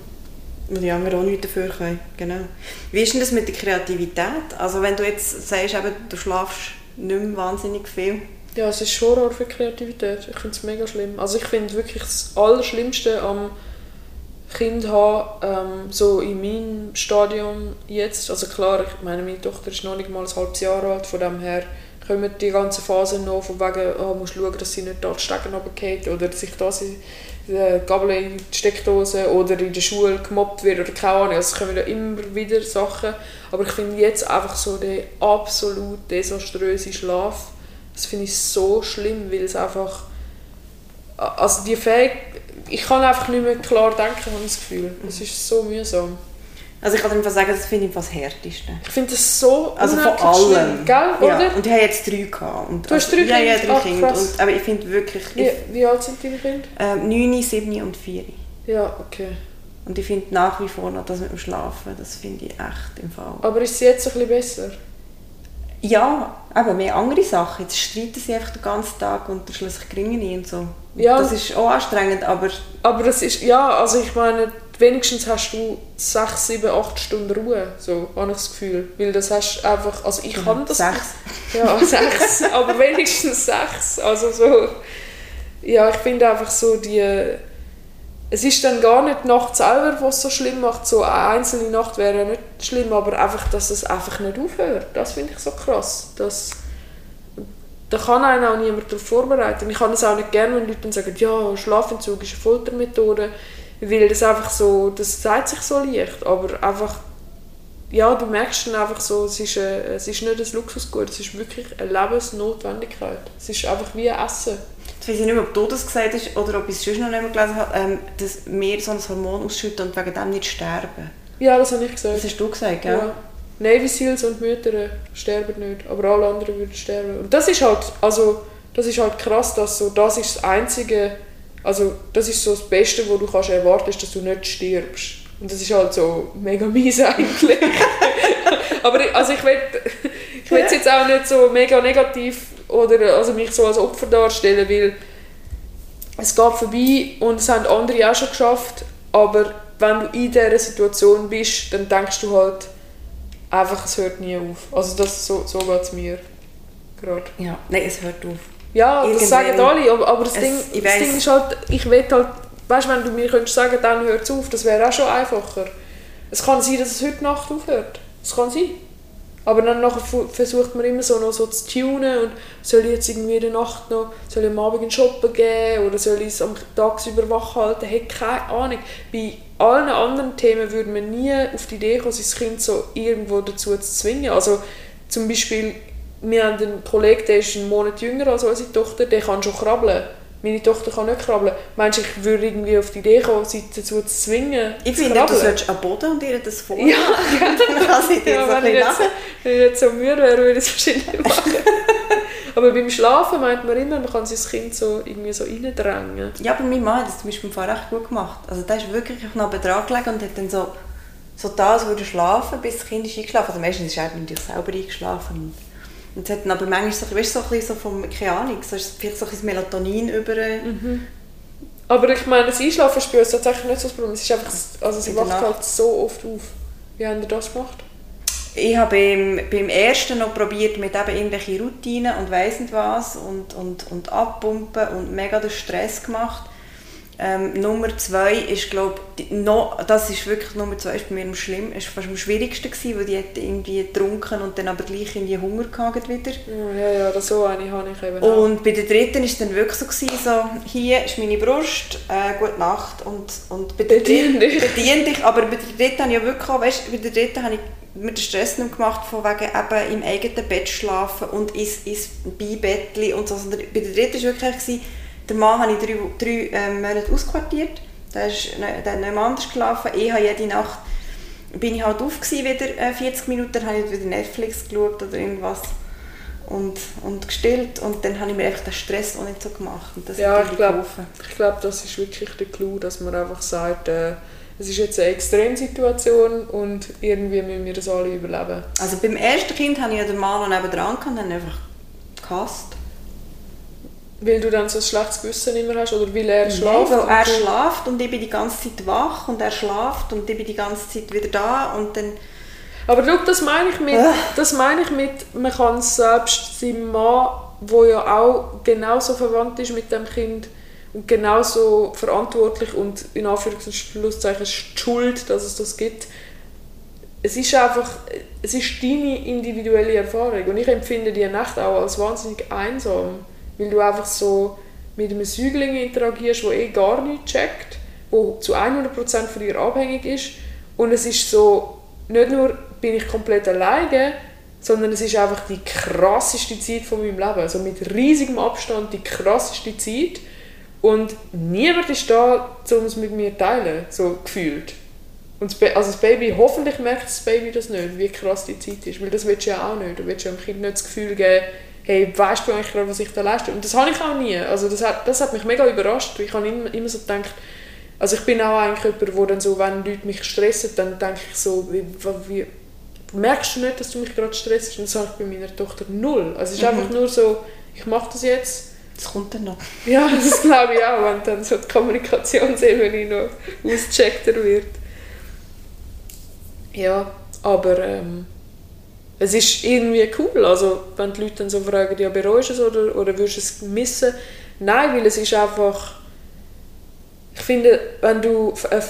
Und die anderen auch nichts dafür können, genau. Wie ist denn das mit der Kreativität? Also wenn du jetzt sagst, eben, du schlafst nicht mehr wahnsinnig viel. Ja, es ist Horror für Kreativität. Ich finde es mega schlimm. Also ich finde wirklich das Allerschlimmste am Kind haben, ähm, so in meinem Stadium jetzt, also klar, ich meine, meine Tochter ist noch nicht mal ein halbes Jahr alt, von dem her kommen die ganze Phase noch von wegen, oh, musst schauen, dass sie nicht die Stegen runterfällt oder sich da sie die Gabel in die Steckdose oder in der Schule gemobbt wird oder keine Ahnung. Also es kommen ja immer wieder Sachen. Aber ich finde jetzt einfach so der absolut desaströse Schlaf, das finde ich so schlimm, weil es einfach... Also die Fähigkeit... Ich kann einfach nicht mehr klar denken, habe ich das Gefühl. Es ist so mühsam. Also ich kann einfach sagen, das finde ich das Härteste. Ich finde das so Also von allem. Schlimm, gell? Oder? Ja. Und ich habe jetzt drei gehabt. Und du hast drei Kinder? Ja, ja, drei Ach, Kinder. Und, aber ich finde wirklich... Wie, wie alt sind deine Kinder? Ähm, 9, 7 und 4. Ja, okay. Und ich finde nach wie vor noch das mit dem Schlafen, das finde ich echt im Fall. Aber ist es jetzt ein bisschen besser? Ja, aber mehr andere Sachen. Jetzt streiten sie einfach den ganzen Tag und schlussendlich gringen nie und so. Ja. Das ist auch anstrengend, aber... Aber das ist, ja, also ich meine, wenigstens hast du sechs, sieben, acht Stunden Ruhe, so habe ich das Gefühl. Weil das hast einfach, also ich kann das... Sechs. Ja, sechs, aber wenigstens sechs. Also so, ja, ich finde einfach so die... Es ist dann gar nicht die Nacht selber, was es so schlimm macht. So eine einzelne Nacht wäre ja nicht schlimm, aber einfach, dass es einfach nicht aufhört. Das finde ich so krass. Das, da kann einen auch niemand darauf vorbereiten. Ich kann es auch nicht gerne, wenn Leute sagen, ja, Schlafentzug ist eine Foltermethode, weil das einfach so, das sagt sich so leicht, aber einfach, ja, du merkst dann einfach so, es ist, ein, es ist nicht ein Luxusgut, es ist wirklich eine Lebensnotwendigkeit. Es ist einfach wie Essen. Jetzt weiß ich nicht mehr, ob du das gesagt hast oder ob ich es sonst noch nicht gelesen habe, ähm, dass wir so ein Hormon ausschütten und wegen dem nicht sterben. Ja, das habe ich gesagt. Das hast du gesagt, gell? Ja. Navy Seals und Mütter sterben nicht, aber alle anderen würden sterben. Und das ist halt, also, das ist halt krass, dass so, das ist das Einzige, also das ist so das Beste, was du kannst erwarten, ist, dass du nicht stirbst. Und das ist halt so mega mies eigentlich. aber also ich will, ich will jetzt auch nicht so mega negativ oder also mich so als Opfer darstellen, weil es geht vorbei und es haben andere auch schon geschafft, aber wenn du in dieser Situation bist, dann denkst du halt einfach, es hört nie auf. Also das, so, so geht es mir gerade. Ja, nein, es hört auf. Ja, das sagen alle, aber, aber das, Es- Ding, das weiss. Ding ist halt, ich will halt, weißt du, wenn du mir könntest sagen, dann hört es auf, das wäre auch schon einfacher. Es kann sein, dass es heute Nacht aufhört. Es kann sein. Aber dann nachher versucht man immer so noch so zu tunen und soll ich jetzt irgendwie in der Nacht noch, soll ich am Abend in shoppen gehen oder soll ich es am tagsüber wach halten? Hey, keine Ahnung. Bei allen anderen Themen würde man nie auf die Idee kommen, sein Kind so irgendwo dazu zu zwingen. Also zum Beispiel, wir haben einen Kollegen, der ist einen Monat jünger als unsere Tochter, der kann schon krabbeln. Meine Tochter kann nicht krabbeln. Meinst du, ich würde irgendwie auf die Idee kommen, sie dazu zu zwingen, Ich zu finde, du krabbeln? solltest am Boden und ihr das vor. Ja, ja, so ein wenn, ich nachher. wenn ich nicht so müde wäre, würde ich es wahrscheinlich machen. Aber beim Schlafen meint man immer, man kann sein Kind so irgendwie so reindrängen. Ja, aber mein Mann hat das zum Beispiel im Fall recht gut gemacht. Also der ist wirklich einen Betrag gelegen und hat dann so, so da, als würde schlafen, bis das Kind ist eingeschlafen. Also meistens ist er natürlich selber eingeschlafen. Und es hat aber manchmal so, weißt, so ein bisschen so vom, keine Ahnung, so ist vielleicht so ein bisschen Melatonin über... Mhm. Aber ich meine, das Einschlafen bei uns tatsächlich nicht so das Problem. Es ist einfach, also sie wacht halt so oft auf. Wie haben ihr das gemacht? Ich habe beim, beim ersten noch probiert mit eben irgendwelchen Routinen und weiss nicht was und, und, und abpumpen und mega den Stress gemacht. Ähm, Nummer zwei ist, glaube noch, das ist wirklich Nummer zwei ist bei mir am schlimm, ist fast am schwierigsten gewesen, weil die hat irgendwie getrunken und dann aber gleich in die Hunger gehabt wieder. Ja, ja, das so eine habe ich eben auch. Und bei der dritten ist dann wirklich so gewesen, so, hier ist meine Brust, äh, gute Nacht und, und bei der dritten, bedien dich, aber bei der dritten habe ich ja wirklich auch, weißt, bei der dritten habe ich mir den Stress nicht gemacht, von wegen eben im eigenen Bett schlafen und ins, ins Beibettchen und so, sondern bei der dritten war wirklich gewesen, den Mann habe ich drei, drei ähm, Monate ausquartiert. Der, ist, der hat nicht mehr anders geschlafen. Ich habe jede Nacht bin ich halt auf gewesen, wieder äh, 40 Minuten, dann habe ich wieder Netflix geschaut oder irgendwas und, und gestillt und dann habe ich mir einfach den Stress auch nicht so gemacht und das ja, ich glaube, ich glaube, das ist wirklich der Clou, dass man einfach sagt, äh, es ist jetzt eine Extremsituation und irgendwie müssen wir das alle überleben. Also beim ersten Kind habe ich ja den Mann noch nebenan und dann einfach gehasst. Weil du dann so ein schlechtes Gewissen immer hast oder weil er schläft? weil er schläft und ich bin die ganze Zeit wach und er schläft und ich bin die ganze Zeit wieder da und dann... Aber schau, das meine ich mit, äh. das meine ich mit man kann selbst seinem Mann, der ja auch genauso verwandt ist mit dem Kind und genauso verantwortlich und in Anführungszeichen schuld, dass es das gibt, es ist einfach, es ist deine individuelle Erfahrung und ich empfinde die Nacht auch als wahnsinnig einsam weil du einfach so mit einem Säugling interagierst, der eh gar nichts checkt, der zu 100% von dir abhängig ist und es ist so, nicht nur bin ich komplett alleine, sondern es ist einfach die krasseste Zeit von meinem Leben, also mit riesigem Abstand die krasseste Zeit und niemand ist da, um es mit mir zu teilen, so gefühlt. Und das, also das Baby, hoffentlich merkt das Baby das nicht, wie krass die Zeit ist, weil das willst du ja auch nicht. Du willst ja dem Kind nicht das Gefühl geben, hey, weißt du eigentlich gerade, was ich da leiste? Und das habe ich auch nie. Also das hat, das hat mich mega überrascht. Ich habe immer, immer so gedacht, also ich bin auch eigentlich jemand, wo dann so, wenn Leute mich stressen, dann denke ich so, wie, wie merkst du nicht, dass du mich gerade stresst? Und das habe ich bei meiner Tochter null. Also es ist mhm. einfach nur so, ich mache das jetzt. Das kommt dann noch. Ja, das glaube ich auch, wenn dann so die Kommunikationsebene noch ausgecheckter wird. Ja, aber ähm, es ist irgendwie cool. Also, wenn die Leute dann so fragen, ja, bereust du es oder, oder würdest du es missen? Nein, weil es ist einfach... Ich finde, wenn du, äh,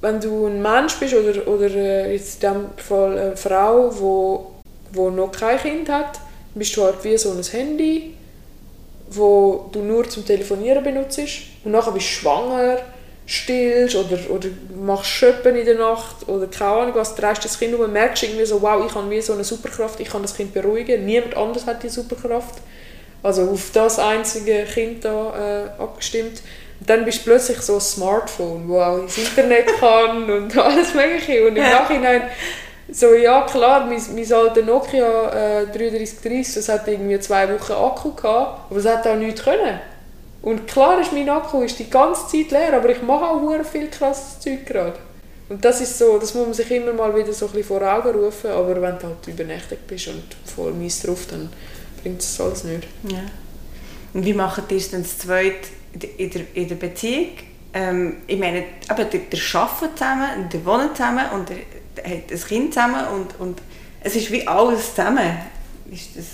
wenn du ein Mensch bist oder, oder äh, jetzt in diesem Fall eine Frau, die wo, wo noch kein Kind hat, bist du halt wie so ein Handy, wo du nur zum Telefonieren benutzt und nachher bist du schwanger stillst oder, oder machst Schöppen in der Nacht oder keine Ahnung was, drehst das Kind um und merkst irgendwie so, wow, ich habe wie so eine Superkraft, ich kann das Kind beruhigen, niemand anders hat die Superkraft. Also auf das einzige Kind da äh, abgestimmt. Und dann bist du plötzlich so ein Smartphone, wo auch ins Internet kann und alles mögliche. Und im Nachhinein so, ja klar, mein, mein alter Nokia äh, 3330, das hat irgendwie zwei Wochen Akku gehabt, aber es hat auch nichts können. Und klar ist mein Akku ist die ganze Zeit leer, aber ich mache auch viel krasses Zeug gerade. Und das ist so, das muss man sich immer mal wieder so ein bisschen vor Augen rufen, aber wenn du halt übernächtigt bist und voll mies drauf, dann bringt es alles nicht. Ja. Und wie macht ihr es dann zu zweit in der, in der Beziehung? Ähm, ich meine, aber der, der arbeitet zusammen, der wohnt zusammen und der hat ein Kind zusammen und, und es ist wie alles zusammen. Ist das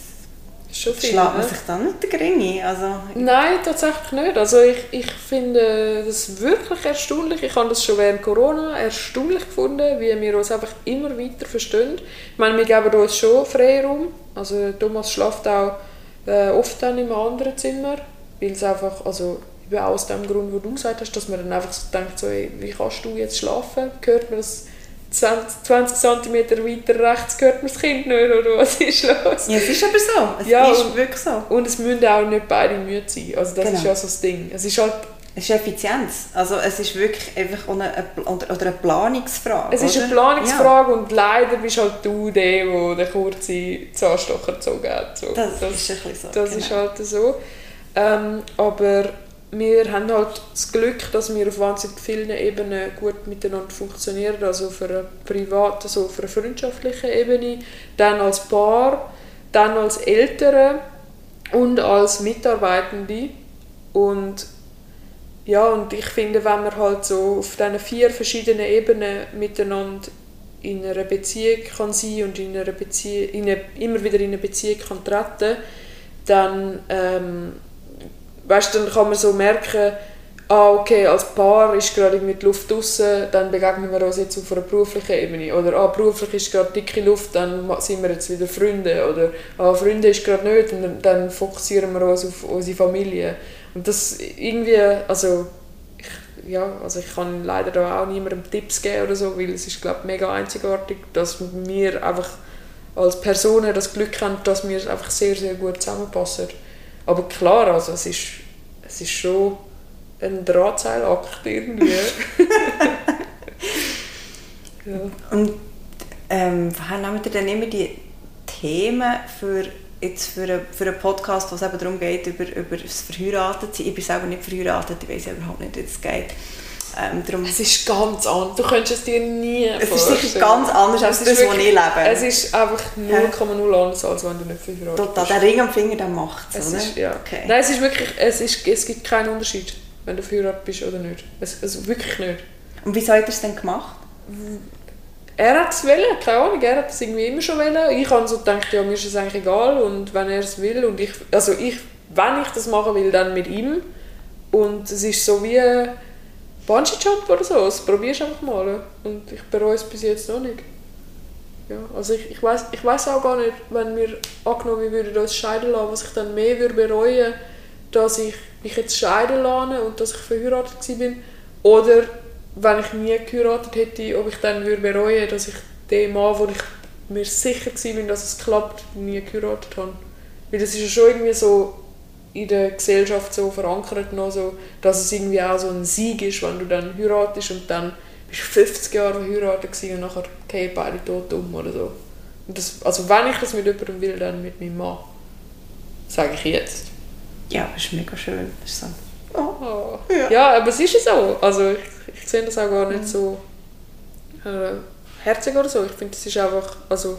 Schon viel, Schlägt man sich dann nicht den Ring also, Nein, tatsächlich nicht. Also ich, ich finde das wirklich erstaunlich. Ich habe das schon während Corona erstaunlich gefunden, wie wir uns einfach immer weiter verstehen. Ich meine, wir geben uns schon Freiraum. Also Thomas schläft auch äh, oft dann in einem anderen Zimmer, weil es einfach, also eben aus dem Grund, wo du gesagt hast, dass man dann einfach so denkt, so, ey, wie kannst du jetzt schlafen? Gehört mir das 20 cm weiter rechts gehört mir das Kind nicht, oder was ist los? Ja, es ist aber so. Es ja, ist und, wirklich so. Und es müssen auch nicht beide müde sein. Also das genau. ist ja so das Ding. Es ist halt es ist Effizienz. Also es ist wirklich einfach eine, oder eine Planungsfrage. Es ist eine Planungsfrage ja. und leider bist halt du der, der den kurzen Zahnstocher gezogen hat. So. Das, das, ist ein bisschen so. Das genau. ist halt so. Ähm, aber wir haben halt das Glück, dass wir auf wahnsinnig vielen Ebenen gut miteinander funktionieren, also auf einer privaten, also auf einer freundschaftlichen Ebene, dann als Paar, dann als Eltern und als Mitarbeitende. Und ja, und ich finde, wenn man halt so auf diesen vier verschiedenen Ebenen miteinander in einer Beziehung kann sein und in einer Beziehung, in eine, immer wieder in eine Beziehung kann treten, dann, ähm, weißt, dann kann man so merken, ah, okay, als Paar ist gerade mit Luft draußen, dann begegnen wir uns jetzt auf einer beruflichen Ebene. Oder ah, beruflich ist gerade dicke Luft, dann sind wir jetzt wieder Freunde. Oder ah, Freunde ist gerade nicht, und dann fokussieren wir uns auf unsere Familie. Und das irgendwie, also ich, ja, also ich kann leider da auch niemandem Tipps geben oder so, weil es ist, glaube ich, mega einzigartig, dass wir einfach als Personen das Glück haben, dass wir einfach sehr, sehr gut zusammenpassen. Aber klar, also es ist, es ist schon ein Drahtseilakt irgendwie. ja. Und ähm, woher nehmt ihr dann immer die Themen für, jetzt für, einen, für einen Podcast, wo es eben darum geht, über, über das Verheiratetsein? Ich bin selber nicht verheiratet, ich weiß überhaupt nicht, wie es geht. Ähm, darum es ist ganz anders. Du könntest es dir nie vorstellen. Es ist sicher ganz anders als das, was ich lebe. Es ist einfach 0,0 anders, als wenn du nicht verheiratet bist. Total. Der Ring am Finger, der macht es, oder? Ist, ja. okay. Nein, es ist wirklich, es, ist, es gibt keinen Unterschied wenn du verheiratet bist oder nicht. Also, also wirklich nicht. Und wieso hat er es denn gemacht? Er hat es wollen, keine Ahnung, er hat es irgendwie immer schon wollen. Ich habe so gedacht, ja, mir ist es eigentlich egal und wenn er es will und ich, also ich, wenn ich das machen will, dann mit ihm. Und es ist so wie Bungee-Jump oder so, das probierst einfach mal. Und ich bereue es bis jetzt noch nicht. Ja, also ich, ich weiß ich weiss auch gar nicht, wenn wir angenommen würden uns scheiden lassen, was ich dann mehr würde bereuen dass ich mich jetzt scheiden lasse und dass ich verheiratet war. Oder wenn ich nie geheiratet hätte, ob ich dann würde bereuen dass ich den Mann, wo ich mir sicher war, dass es klappt, nie geheiratet habe. Weil das ist ja schon irgendwie so in der Gesellschaft so verankert, noch so, dass es irgendwie auch so ein Sieg ist, wenn du dann heiratest und dann bist du 50 Jahre verheiratet und nachher gehen beide tot um oder so. Und das, also wenn ich das mit jemandem will, dann mit meinem Mann. Sage ich jetzt. Ja, das ist mega schön. Das ist so, oh. ja. ja, aber es ist so. Also ich, ich sehe das auch gar nicht so äh, herzig oder so. Ich finde, das ist einfach, also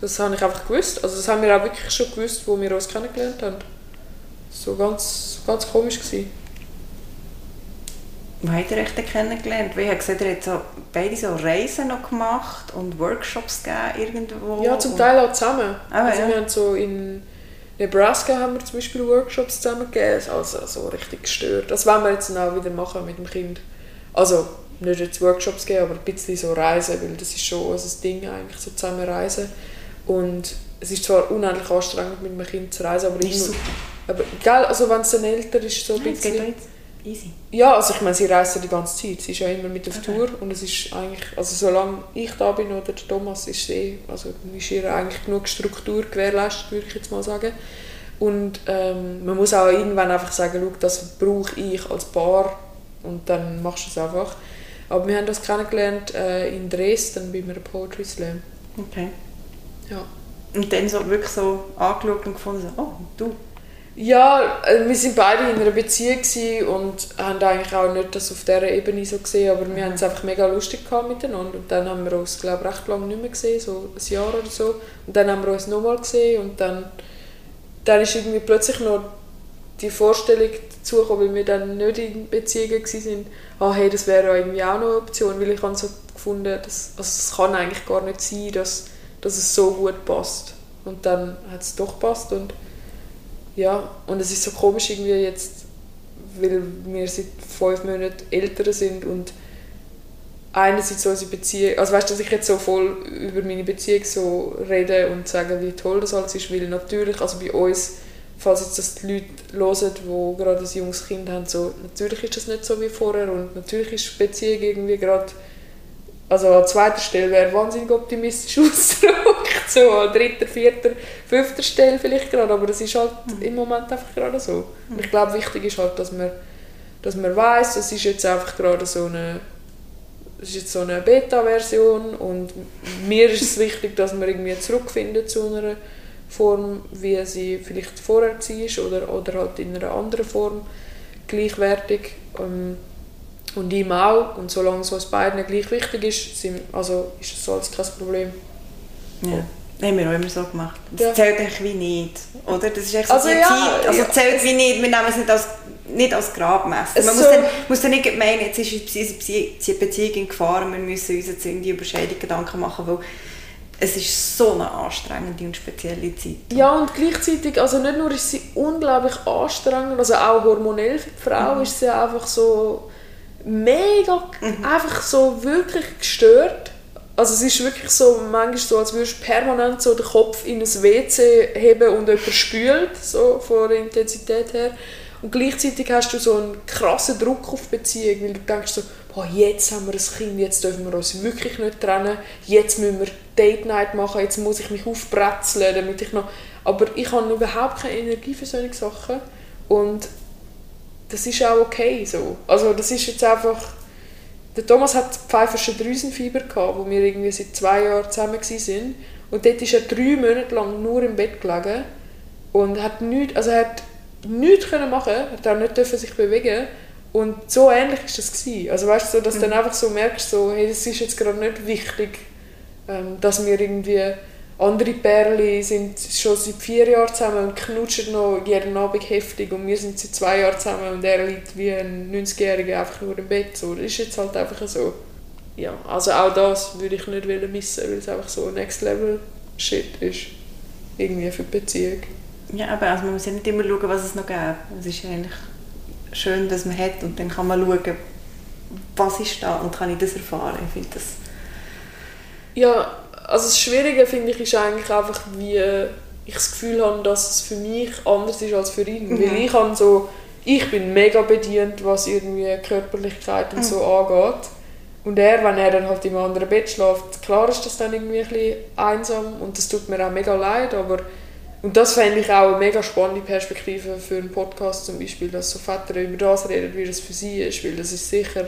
das habe ich einfach gewusst. Also das haben wir auch wirklich schon gewusst, wo wir uns kennengelernt haben. So ganz, ganz komisch gewesen. Wo habt ihr euch denn kennengelernt? Weil ich ihr habt so, beide so Reisen noch gemacht und Workshops gegeben irgendwo. Ja, zum Teil auch zusammen. Ah, also ja. wir haben so in Nebraska haben wir zum Beispiel Workshops zusammen gegeben, also so richtig gestört. Das wollen wir jetzt auch wieder machen mit dem Kind. Also nicht jetzt Workshops geben, aber ein bisschen so reisen, weil das ist schon unser Ding eigentlich, so zusammen reisen. Und es ist zwar unendlich anstrengend mit einem Kind zu reisen, aber, immer, aber gell, also wenn es dann älter ist, so ein bisschen... Easy. Ja, also ich meine, sie reisen die ganze Zeit. Sie ist ja immer mit auf okay. Tour und es ist eigentlich, also solange ich da bin oder der Thomas ist sie, also ist ihr eigentlich genug Struktur gewährleistet, würde ich jetzt mal sagen. Und ähm, man muss auch irgendwann einfach sagen, schau, das brauche ich als Paar und dann machst du es einfach. Aber wir haben das kennengelernt äh, in Dresden bei einem Poetry Slam. Okay. Ja. Und dann so wirklich so angeschaut und gefunden, oh, du, ja, äh, wir sind beide in einer Beziehung und haben eigentlich auch nicht das auf dieser Ebene so gesehen, aber wir haben es einfach mega lustig gehabt miteinander und dann haben wir uns, glaube ich, recht lange nicht mehr gesehen, so ein Jahr oder so. Und dann haben wir uns nochmal gesehen und dann, dann ist irgendwie plötzlich noch die Vorstellung dazu gekommen, weil wir dann nicht in Beziehungen waren, ah hey, das wäre irgendwie auch noch eine Option, weil ich habe so gefunden, dass, also es kann eigentlich gar nicht sein, dass, dass es so gut passt. Und dann hat es doch gepasst und ja, und es ist so komisch irgendwie jetzt, weil wir seit fünf Monaten älter sind und einerseits unsere Beziehung, also weißt du, dass ich jetzt so voll über meine Beziehung so rede und sage, wie toll das alles ist, weil natürlich, also bei uns, falls jetzt das die Leute hören, die gerade ein junges Kind haben, so, natürlich ist das nicht so wie vorher und natürlich ist die Beziehung irgendwie gerade also an zweiter Stelle wäre wahnsinnig optimistisch ausgedrückt, so an dritter, vierter, fünfter Stelle vielleicht gerade, aber das ist halt mhm. im Moment einfach gerade so. Und ich glaube, wichtig ist halt, dass man, dass man weiß, es ist jetzt einfach gerade so eine das ist jetzt so eine Beta-Version und mir ist es wichtig, dass man irgendwie zurückfindet zu einer Form, wie sie vielleicht vorher war oder, oder halt in einer anderen Form gleichwertig. Ähm, und ihm auch. Und solange es uns beiden gleich wichtig ist, sind, also ist das alles kein Problem. Ja. Das haben wir auch immer so gemacht. Das Ja. zählt eigentlich wie nicht, oder? Das ist echt so Also ja, Zeit. Also ja. zählt wie nicht, wir nehmen es nicht als, nicht als Grabmesser. Es Man so- muss, dann, muss dann nicht meinen, jetzt ist unsere Beziehung in Gefahr und wir müssen uns jetzt irgendwie über Scheidung Gedanken machen, weil es ist so eine anstrengende und spezielle Zeit. Ja, und gleichzeitig, also nicht nur ist sie unglaublich anstrengend, also auch hormonell für die Frau ist sie einfach so mega, einfach so wirklich gestört. Also es ist wirklich so, manchmal so, als würdest du permanent so den Kopf in ein WC heben und jemand spült, so von der Intensität her. Und gleichzeitig hast du so einen krassen Druck auf die Beziehung, weil du denkst so, boah, jetzt haben wir ein Kind, jetzt dürfen wir uns wirklich nicht trennen, jetzt müssen wir Date Night machen, jetzt muss ich mich aufbrezeln, damit ich noch... Aber ich habe überhaupt keine Energie für solche Sachen und das ist auch okay so. Also das ist jetzt einfach... Der Thomas hat pfeifersche Drüsenfieber gehabt, wo wir irgendwie seit zwei Jahren zusammen waren. Und dort ist er drei Monate lang nur im Bett gelegen und hat nichts, also er hat nichts können machen, er hat auch nicht dürfen sich bewegen und so ähnlich ist das gewesen. Also weißt du, so, dass du dann einfach so merkst, so, hey, es ist jetzt gerade nicht wichtig, ähm, dass wir irgendwie andere Pärchen sind schon seit vier Jahren zusammen und knutschen noch jeden Abend heftig und wir sind seit zwei Jahren zusammen und er liegt wie ein 90-Jähriger einfach nur im Bett. So, das ist jetzt halt einfach so. Ja, also auch das würde ich nicht wollen missen, weil es einfach so Next Level Shit ist. Irgendwie für die Beziehung. Ja, aber also man muss ja nicht immer schauen, was es noch gibt. Es ist ja eigentlich schön, dass man hat und dann kann man schauen, was ist da und kann ich das erfahren. Ich finde das... Ja, also das Schwierige finde ich ist eigentlich einfach, wie ich das Gefühl habe, dass es für mich anders ist als für ihn. Mhm. Weil ich habe so, ich bin mega bedient, was irgendwie Körperlichkeit und so angeht. Und er, wenn er dann halt im anderen Bett schläft, klar ist das dann irgendwie ein bisschen einsam und das tut mir auch mega leid, aber und das fände ich auch eine mega spannende Perspektive für einen Podcast zum Beispiel, dass so Väter über das reden, wie das für sie ist, weil das ist sicher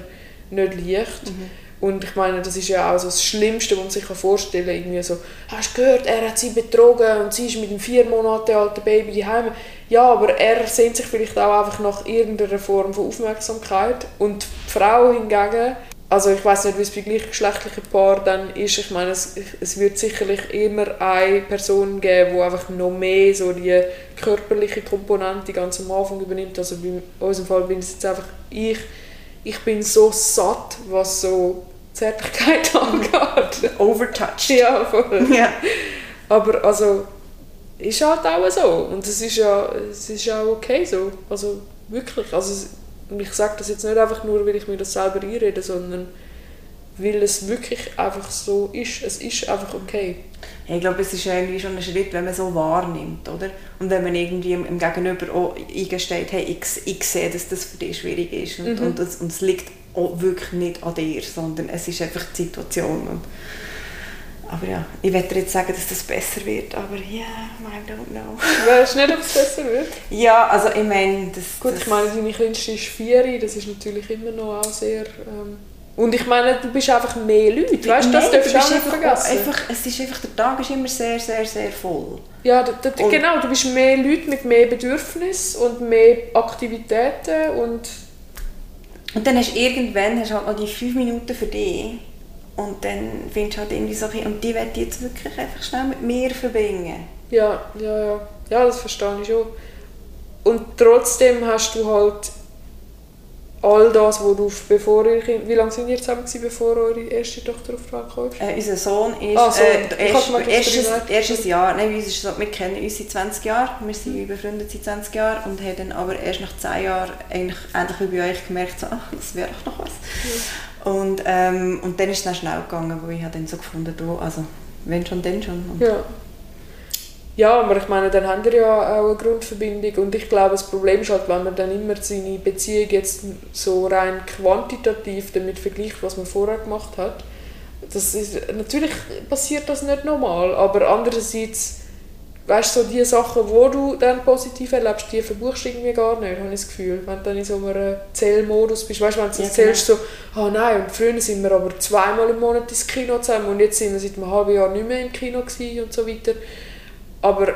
nicht leicht. Und ich meine, das ist ja auch so das Schlimmste, was man sich vorstellen kann. Irgendwie so, hast du gehört, er hat sie betrogen und sie ist mit einem vier Monate alten Baby daheim. Ja, aber er sehnt sich vielleicht auch einfach nach irgendeiner Form von Aufmerksamkeit. Und die Frau hingegen, also ich weiß nicht, wie es bei gleichgeschlechtlichen Paaren dann ist. Ich meine, es, es wird sicherlich immer eine Person geben, die einfach noch mehr so die körperliche Komponente ganz am Anfang übernimmt. Also in unserem Fall bin es jetzt einfach ich. Ich bin so satt, was so Zärtlichkeit angeht. Overtouched. ja, voll. Ja. Aber also, ist halt auch so. Und es ist ja es ist auch okay so. Also wirklich. Also, ich sage das jetzt nicht einfach nur, weil ich mir das selber einrede, sondern weil es wirklich einfach so ist. Es ist einfach okay. Ja, Ich glaube, es ist irgendwie schon ein Schritt, wenn man so wahrnimmt, oder? Und wenn man irgendwie im, Gegenüber auch eingesteht, hey, ich, ich sehe, dass das für dich schwierig ist und, und, es, und es liegt auch wirklich nicht an dir, sondern es ist einfach die Situation. Und, aber ja, ich werde dir jetzt sagen, dass das besser wird, aber ja, I don't know. Weißt du nicht, ob es besser wird? Ja, also ich meine, das... Gut, das ich meine, deine Kleinste ist vier, das ist natürlich immer noch auch sehr... Ähm, und ich meine, du bist einfach mehr Leute, weißt du, das darfst du auch nicht vergessen. Einfach, es ist einfach, der Tag ist immer sehr, sehr, sehr voll. Ja, da, da, genau, du bist mehr Leute mit mehr Bedürfnissen und mehr Aktivitäten und Und dann hast du irgendwann hast halt noch die fünf Minuten für dich. Und dann findest du halt irgendwie so, okay, und die ich jetzt wirklich einfach schnell mit mir verbringen. ja, ja, ja, ja, das verstehe ich schon. Und trotzdem hast du halt all das, wo du, bevor ihr Kind, wie lange sind ihr zusammen gewesen, bevor eure erste Tochter auf die Welt kam? Äh, unser Sohn ist Ah, so. äh, erst, erstes, erstes Jahr, nein, uns so, wir kennen uns seit 20 Jahren, wir sind befreundet seit 20 Jahren und haben dann aber erst nach 10 Jahren eigentlich ähnlich wie bei euch gemerkt, so, ach, das wäre doch noch was. Und, ähm, und dann ist es dann schnell gegangen, wo ich habe dann so gefunden, du, also wenn schon, dann schon. Und Ja. Ja, aber ich meine, dann haben wir ja auch eine Grundverbindung und ich glaube, das Problem ist halt, wenn man dann immer seine Beziehung jetzt so rein quantitativ damit vergleicht, was man vorher gemacht hat, das ist, natürlich passiert das nicht normal, aber andererseits, weißt du, so die Sachen, wo du dann positiv erlebst, die verbuchst du irgendwie gar nicht, habe ich das Gefühl. Wenn du dann in so einem Zählmodus bist, weißt du, wenn du Ja, erzählst, so, ah nein, und früher sind wir aber zweimal im Monat ins Kino zusammen und jetzt sind wir seit einem halben Jahr nicht mehr im Kino und so weiter. Aber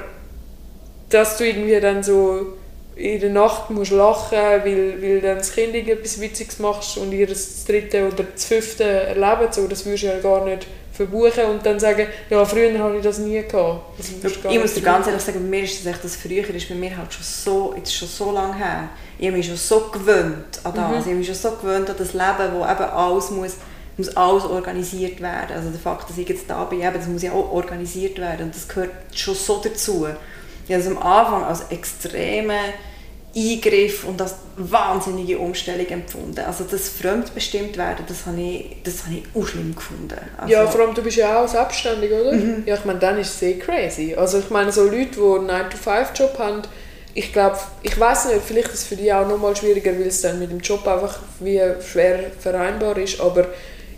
dass du irgendwie dann so in der Nacht musst lachen weil, weil dann das Kind etwas Witziges machst und ihr das dritte oder das fünfte erlebt, so, das würdest du ja gar nicht verbuchen und dann sagen, ja, früher habe ich das nie gehabt. Das ich muss dir ganz ehrlich sagen, bei mir ist das echt, das früher ist bei mir halt schon so, jetzt schon so lange her, ich habe mich schon so gewöhnt an das, mhm. ich habe mich schon so gewöhnt an das Leben, wo eben alles muss, muss alles organisiert werden. Also der Fakt, dass ich jetzt da bin, eben, das muss ja auch organisiert werden und das gehört schon so dazu. Ich habe es am Anfang als extreme Eingriff und als wahnsinnige Umstellung empfunden. Also das fremdbestimmt werden, das habe ich, das habe ich auch schlimm gefunden. Also ja, vor allem du bist ja auch selbstständig, oder? Mhm. Ja, ich meine, dann ist es sehr crazy. Also ich meine, so Leute, die einen 9-to-5-Job haben, ich glaube, ich weiß nicht, vielleicht ist es für die auch noch mal schwieriger, weil es dann mit dem Job einfach wie schwer vereinbar ist, aber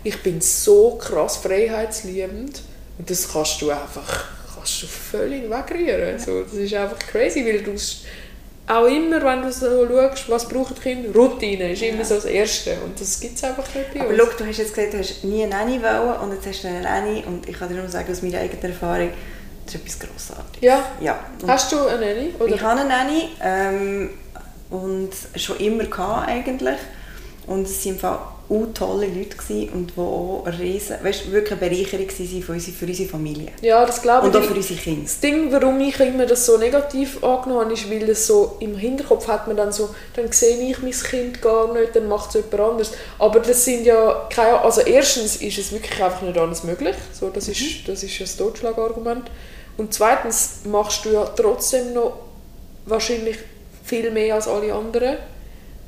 ich bin so krass freiheitsliebend und das kannst du einfach kannst du völlig wegrühren. So, das ist einfach crazy, weil du auch immer, wenn du so schaust, was brauchen die Kinder, Routine ist immer so das Erste und das gibt es einfach nicht bei uns. Aber schau, du hast jetzt gesagt, du hast nie eine Nanny wollen und jetzt hast du eine Nanny und ich kann dir nur sagen, aus meiner eigenen Erfahrung, das ist etwas Grossartiges. Ja? ja. hast du eine Nanny? Oder? Ich habe eine Nanny ähm, und schon immer gehabt eigentlich und es sind auch tolle Leute gewesen und die auch riesen, weißt, wirklich eine Bereicherung waren für unsere, für unsere Familie. Ja, das glaube ich. Und auch für unsere Kinder. Das Ding, warum ich immer das so negativ angenommen habe, ist, weil es so im Hinterkopf hat man dann so, dann sehe ich mein Kind gar nicht, dann macht es jemand anders. Aber das sind ja keine, also erstens ist es wirklich einfach nicht alles möglich, so, das, mhm. ist, das ist das Totschlagargument. Und zweitens machst du ja trotzdem noch wahrscheinlich viel mehr als alle anderen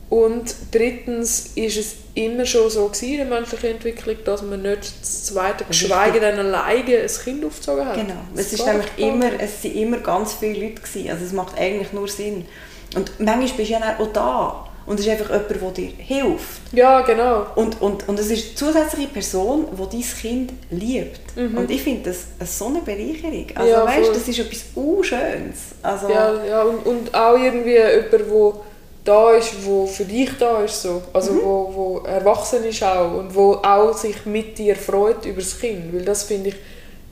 und drittens ist es immer schon so gewesen, in der menschlichen Entwicklung, dass man nicht das zweite, geschweige denn alleine ein Kind aufgezogen hat. Genau, es, ist nämlich immer, es sind immer ganz viele Leute gewesen. also es macht eigentlich nur Sinn. Und manchmal bist du ja auch da und es ist einfach jemand, der dir hilft. Ja, genau. Und, und, und es ist eine zusätzliche Person, die dein Kind liebt. Mhm. Und ich finde das eine so eine Bereicherung. Also ja, weißt, das ist etwas Unschönes. Also, ja, ja und, und auch irgendwie jemand, der da ist, wo für dich da ist, so. also mhm. wo, wo erwachsen ist auch und wo auch sich mit dir freut über das Kind, weil das finde ich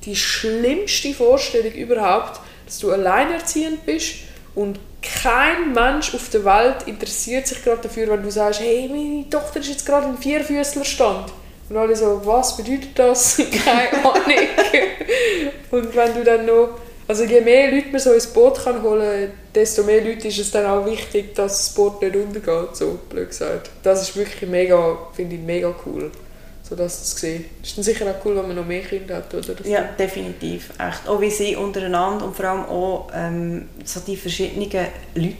die schlimmste Vorstellung überhaupt, dass du alleinerziehend bist und kein Mensch auf der Welt interessiert sich gerade dafür, wenn du sagst, hey, meine Tochter ist jetzt gerade im Vierfüßlerstand. Und alle so, was bedeutet das? Keine Ahnung. und wenn du dann noch also je mehr Leute man so ins Boot kann holen kann, desto mehr Leute ist es dann auch wichtig, dass das Boot nicht untergeht, so blöd gesagt. Das ist wirklich mega, finde ich mega cool, so das zu sehen. Ist dann sicher auch cool, wenn man noch mehr Kinder hat, oder? Das ja, definitiv. Echt. Auch wie sie untereinander und vor allem auch ähm, so die verschiedenen Leute.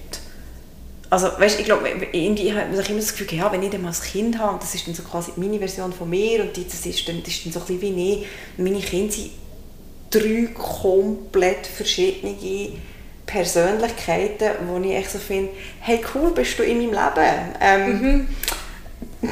Also, weißt, ich glaube, irgendwie hat man sich immer das Gefühl, ja, wenn ich dann mal ein Kind habe, das ist dann so quasi meine Version von mir und das ist dann, das ist dann so ein bisschen wie ich. Meine Kinder sind drei komplett verschiedene Persönlichkeiten, wo ich echt so finde, hey cool, bist du in meinem Leben. Ähm, mhm.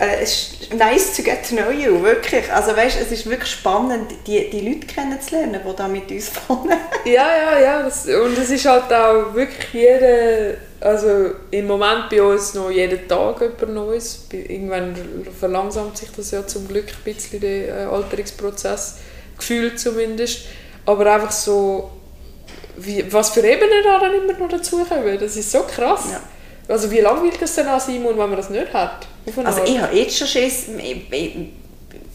Äh, es ist nice to get to know you, wirklich. Also weißt, es ist wirklich spannend, die, die Leute kennenzulernen, die da mit uns wohnen. ja, ja, ja. Das, und es ist halt auch wirklich jeder, also im Moment bei uns noch jeden Tag jemand Neues. Irgendwann verlangsamt sich das ja zum Glück ein bisschen, der äh, Alterungsprozess gefühlt zumindest. Aber einfach so, wie, was für Ebenen da dann immer noch dazukommen, das ist so krass. Ja. Also wie lange wird das denn an Simon, wenn man das nicht hat? Also ich habe jetzt schon Schiss,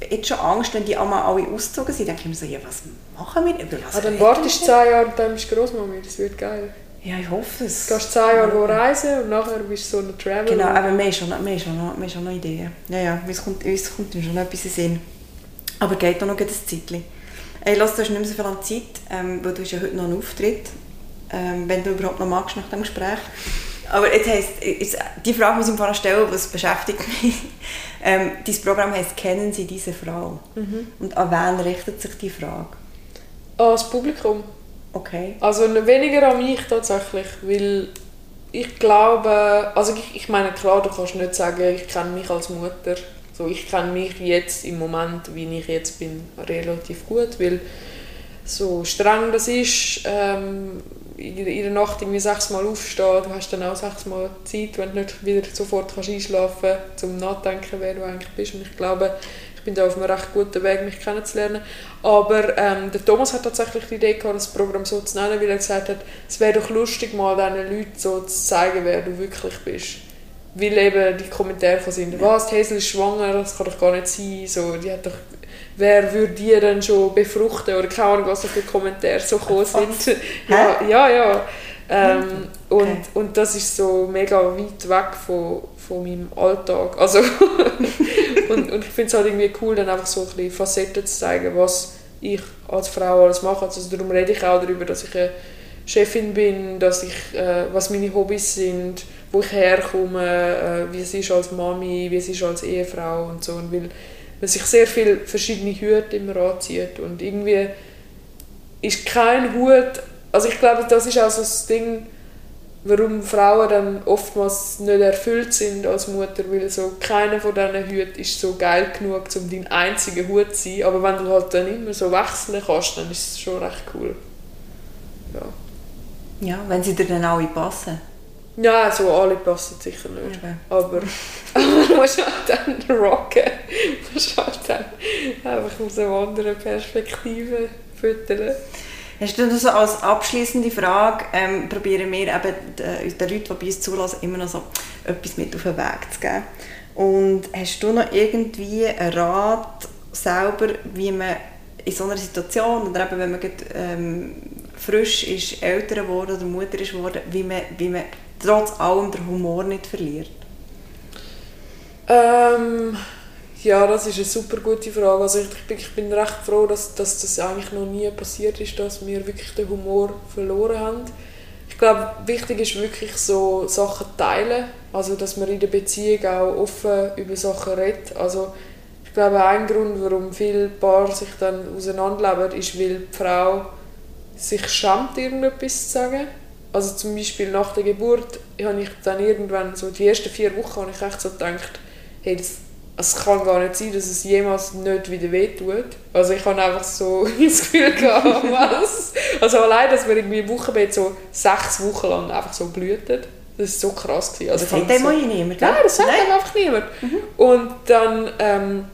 jetzt schon Angst, wenn die einmal alle ausgezogen sind, dann denke ich mir so, ja, was machen wir? Über was ah, dann wartest du 10 Jahre und dann bist du Großmami, das wird geil. Ja, ich hoffe es. Du gehst 10 Jahre ja. reisen und nachher bist du so ein Traveler. Genau, aber wir haben schon, wir haben schon, noch, wir haben schon noch Ideen. Ja, ja, uns kommt, uns kommt schon etwas in Sinn. Aber geht auch noch ein Zeitchen. Hey, lass, du hast nicht mehr so viel an Zeit, ähm, weil du hast ja heute noch einen Auftritt, ähm, wenn du überhaupt noch magst nach dem Gespräch. Aber jetzt heisst, jetzt, die Frage muss ich mir stellen, was beschäftigt mich. ähm, dein Programm heisst «Kennen Sie diese Frau?» mhm. Und an wen richtet sich die Frage? An das Publikum. Okay. Also weniger an mich tatsächlich, weil ich glaube, also ich, ich meine klar, du kannst nicht sagen, ich kenne mich als Mutter so, ich kenne mich jetzt im Moment, wie ich jetzt bin, relativ gut, weil so streng das ist, ähm, in der Nacht irgendwie sechsmal aufstehen, du hast dann auch sechsmal Zeit, wenn du nicht wieder sofort kannst einschlafen kannst, um nachzudenken, wer du eigentlich bist. Und ich glaube, ich bin da auf einem recht guten Weg, mich kennenzulernen. Aber ähm, der Thomas hat tatsächlich die Idee gehabt, das Programm so zu nennen, weil er gesagt hat, es wäre doch lustig, mal diesen Leuten so zu zeigen, wer du wirklich bist. Weil eben die Kommentare sind, was, die Hazel ist schwanger, das kann doch gar nicht sein, so, die hat doch, wer würde die dann schon befruchten, oder keine Ahnung, was so für Kommentare so gekommen sind. ja, ja, ja. Ähm, okay. und, und das ist so mega weit weg von, von meinem Alltag. Also und, und ich finde es halt irgendwie cool, dann einfach so ein bisschen Facetten zu zeigen, was ich als Frau alles mache. Also darum rede ich auch darüber, dass ich eine Chefin bin, dass ich, äh, was meine Hobbys sind, wo ich herkomme, äh, wie es ist als Mami, wie es ist als Ehefrau und so. Und weil, weil sich sehr viele verschiedene Hüte immer anzieht und irgendwie ist kein Hut, also ich glaube, das ist auch so das Ding, warum Frauen dann oftmals nicht erfüllt sind als Mutter, weil so keiner von diesen Hüten ist so geil genug, um dein einziger Hut zu sein. Aber wenn du halt dann immer so wechseln kannst, dann ist es schon recht cool. Ja, ja wenn sie dir dann alle passen. Ja, so alle passen sicher nicht. Okay. Aber, du musst halt dann rocken. Du musst halt dann einfach aus einer anderen Perspektive füttern. Hast du so als abschließende Frage, ähm, probieren wir eben den, den Leuten, die bei uns zulassen, immer noch so etwas mit auf den Weg zu geben. Und hast du noch irgendwie einen Rat selber, wie man in so einer Situation, oder eben wenn man grad, ähm, frisch ist, älter geworden oder Mutter ist geworden, wie man, wie man trotz allem den Humor nicht verliert? Ähm, ja, das ist eine super gute Frage. Also ich, bin, ich bin recht froh, dass, dass das eigentlich noch nie passiert ist, dass wir wirklich den Humor verloren haben. Ich glaube, wichtig ist wirklich so Sachen teilen, also dass man in der Beziehung auch offen über Sachen redet. Also ich glaube, ein Grund, warum viele Paare sich dann auseinanderleben, ist, weil die Frau sich schämt, irgendetwas zu sagen. Also zum Beispiel nach der Geburt habe ich dann irgendwann, so die ersten vier Wochen, habe ich echt so gedacht, hey, das es kann gar nicht sein, dass es jemals nicht wieder wehtut. Also ich habe einfach so das Gefühl gehabt, was? Also allein, dass wir irgendwie im Wochenbett so sechs Wochen lang einfach so blühtet. Das war so krass. Gewesen. Also das sagt so, niemand, Nein, das sagt Nein. einfach niemand. Mhm. Und dann ähm,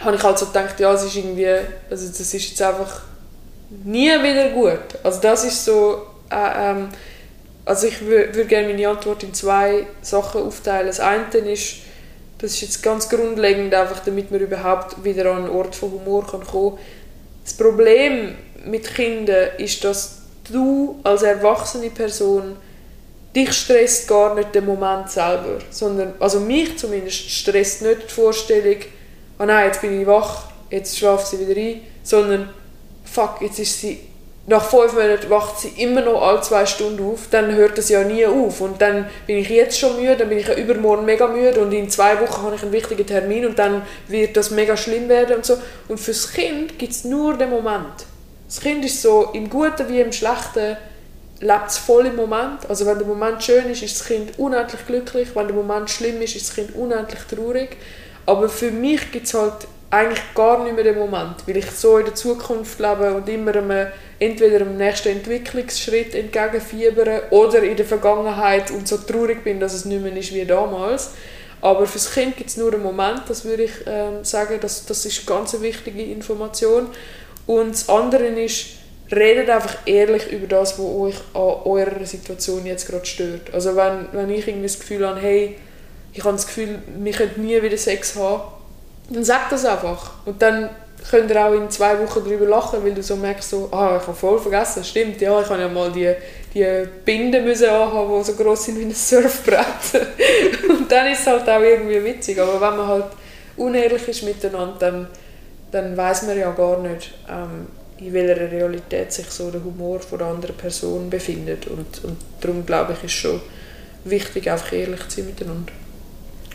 habe ich halt so gedacht, ja, es ist irgendwie, also das ist jetzt einfach nie wieder gut. Also das ist so, äh, ähm, also ich würde gerne meine Antwort in zwei Sachen aufteilen. Das eine ist, das ist jetzt ganz grundlegend, einfach damit man überhaupt wieder an einen Ort von Humor kann kommen Das Problem mit Kindern ist, dass du als erwachsene Person dich stresst gar nicht der Moment selber, sondern, also mich zumindest, stresst nicht die Vorstellung, oh nein, jetzt bin ich wach, jetzt schlaft sie wieder ein, sondern fuck, jetzt ist sie nach fünf Monaten wacht sie immer noch alle zwei Stunden auf, dann hört das ja nie auf. Und dann bin ich jetzt schon müde, dann bin ich übermorgen mega müde und in zwei Wochen habe ich einen wichtigen Termin und dann wird das mega schlimm werden und so. Und fürs Kind gibt es nur den Moment. Das Kind ist so im Guten wie im Schlechten lebt es voll im Moment. Also wenn der Moment schön ist, ist das Kind unendlich glücklich. Wenn der Moment schlimm ist, ist das Kind unendlich traurig. Aber für mich gibt es halt eigentlich gar nicht mehr den Moment, weil ich so in der Zukunft lebe und immer einem, entweder dem nächsten Entwicklungsschritt entgegenfiebere oder in der Vergangenheit und so traurig bin, dass es nicht mehr ist wie damals. Aber für das Kind gibt es nur einen Moment, das würde ich ähm, sagen, das, das ist eine ganz wichtige Information. Und das andere ist, redet einfach ehrlich über das, was euch an eurer Situation jetzt gerade stört. Also wenn, wenn ich irgendwie das Gefühl habe, hey, ich habe das Gefühl, wir können nie wieder Sex haben, dann sag das einfach. Und dann könnt ihr auch in zwei Wochen darüber lachen, weil du so merkst, so, ah, ich habe voll vergessen, stimmt, ja, ich habe ja mal die, die Binden müssen anhaben, die so gross sind wie ein Surfbrett. und dann ist es halt auch irgendwie witzig. Aber wenn man halt unehrlich ist miteinander, dann, dann weiß man ja gar nicht, ähm, in welcher Realität sich so der Humor von der anderen Person befindet. Und, und darum glaube ich, ist schon wichtig, einfach ehrlich zu sein miteinander.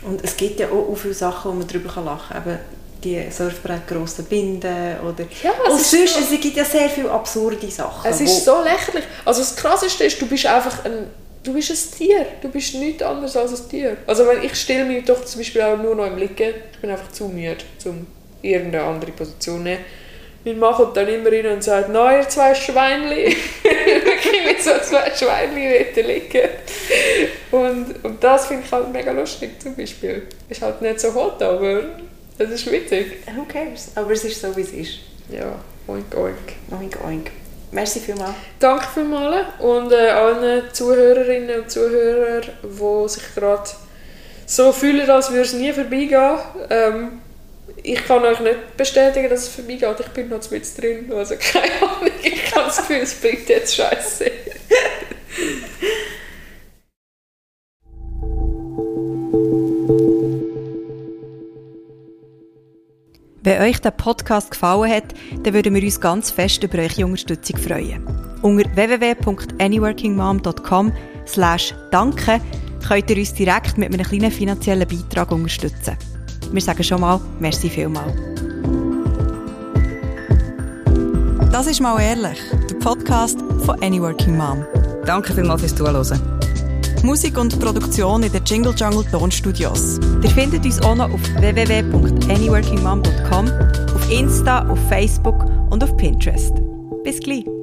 Und es gibt ja auch viele Sachen, wo man darüber lachen kann. Eben die Surfbrett grossen Binden oder... Ja, es, und sonst, so, es gibt ja sehr viele absurde Sachen. Es ist so lächerlich. Also das Krasseste ist, du bist einfach ein... Du bist ein Tier. Du bist nichts anderes als ein Tier. Also wenn ich stelle mich doch zum Beispiel auch nur noch im Liegen. Ich bin einfach zu müde, um irgendeine andere Position zu nehmen. Mein Mann kommt dann immer rein und sagt, «Na, ihr zwei Schweinli!» Wirklich mit so zwei Schweinli liegen. Und, und das finde ich halt mega lustig zum Beispiel. Ist halt nicht so hot, aber das ist witzig. Who cares? Aber es ist so, wie es ist. Ja, oink oink. Oink oink. Merci vielmals. Danke vielmals und äh, allen Zuhörerinnen und Zuhörern, die sich gerade so fühlen, als würde es nie vorbeigehen. Ähm, ich kann euch nicht bestätigen, dass es vorbeigeht. Ich bin noch mit drin. Also keine Ahnung. Ich habe das Gefühl, es bringt jetzt Scheiße. Wenn euch der Podcast gefallen hat, dann würden wir uns ganz fest über eure Unterstützung freuen. Unter www.anyworkingmom.com slash danke könnt ihr uns direkt mit einem kleinen finanziellen Beitrag unterstützen. Wir sagen schon mal, merci vielmal. Das ist «Mal ehrlich», der Podcast von Anyworking Mom. Danke vielmals fürs Zuhören. Musik und Produktion in den Jingle Jungle Tonstudios. Ihr findet uns auch noch auf www.anyworkingmom.com, auf Insta, auf Facebook und auf Pinterest. Bis gleich!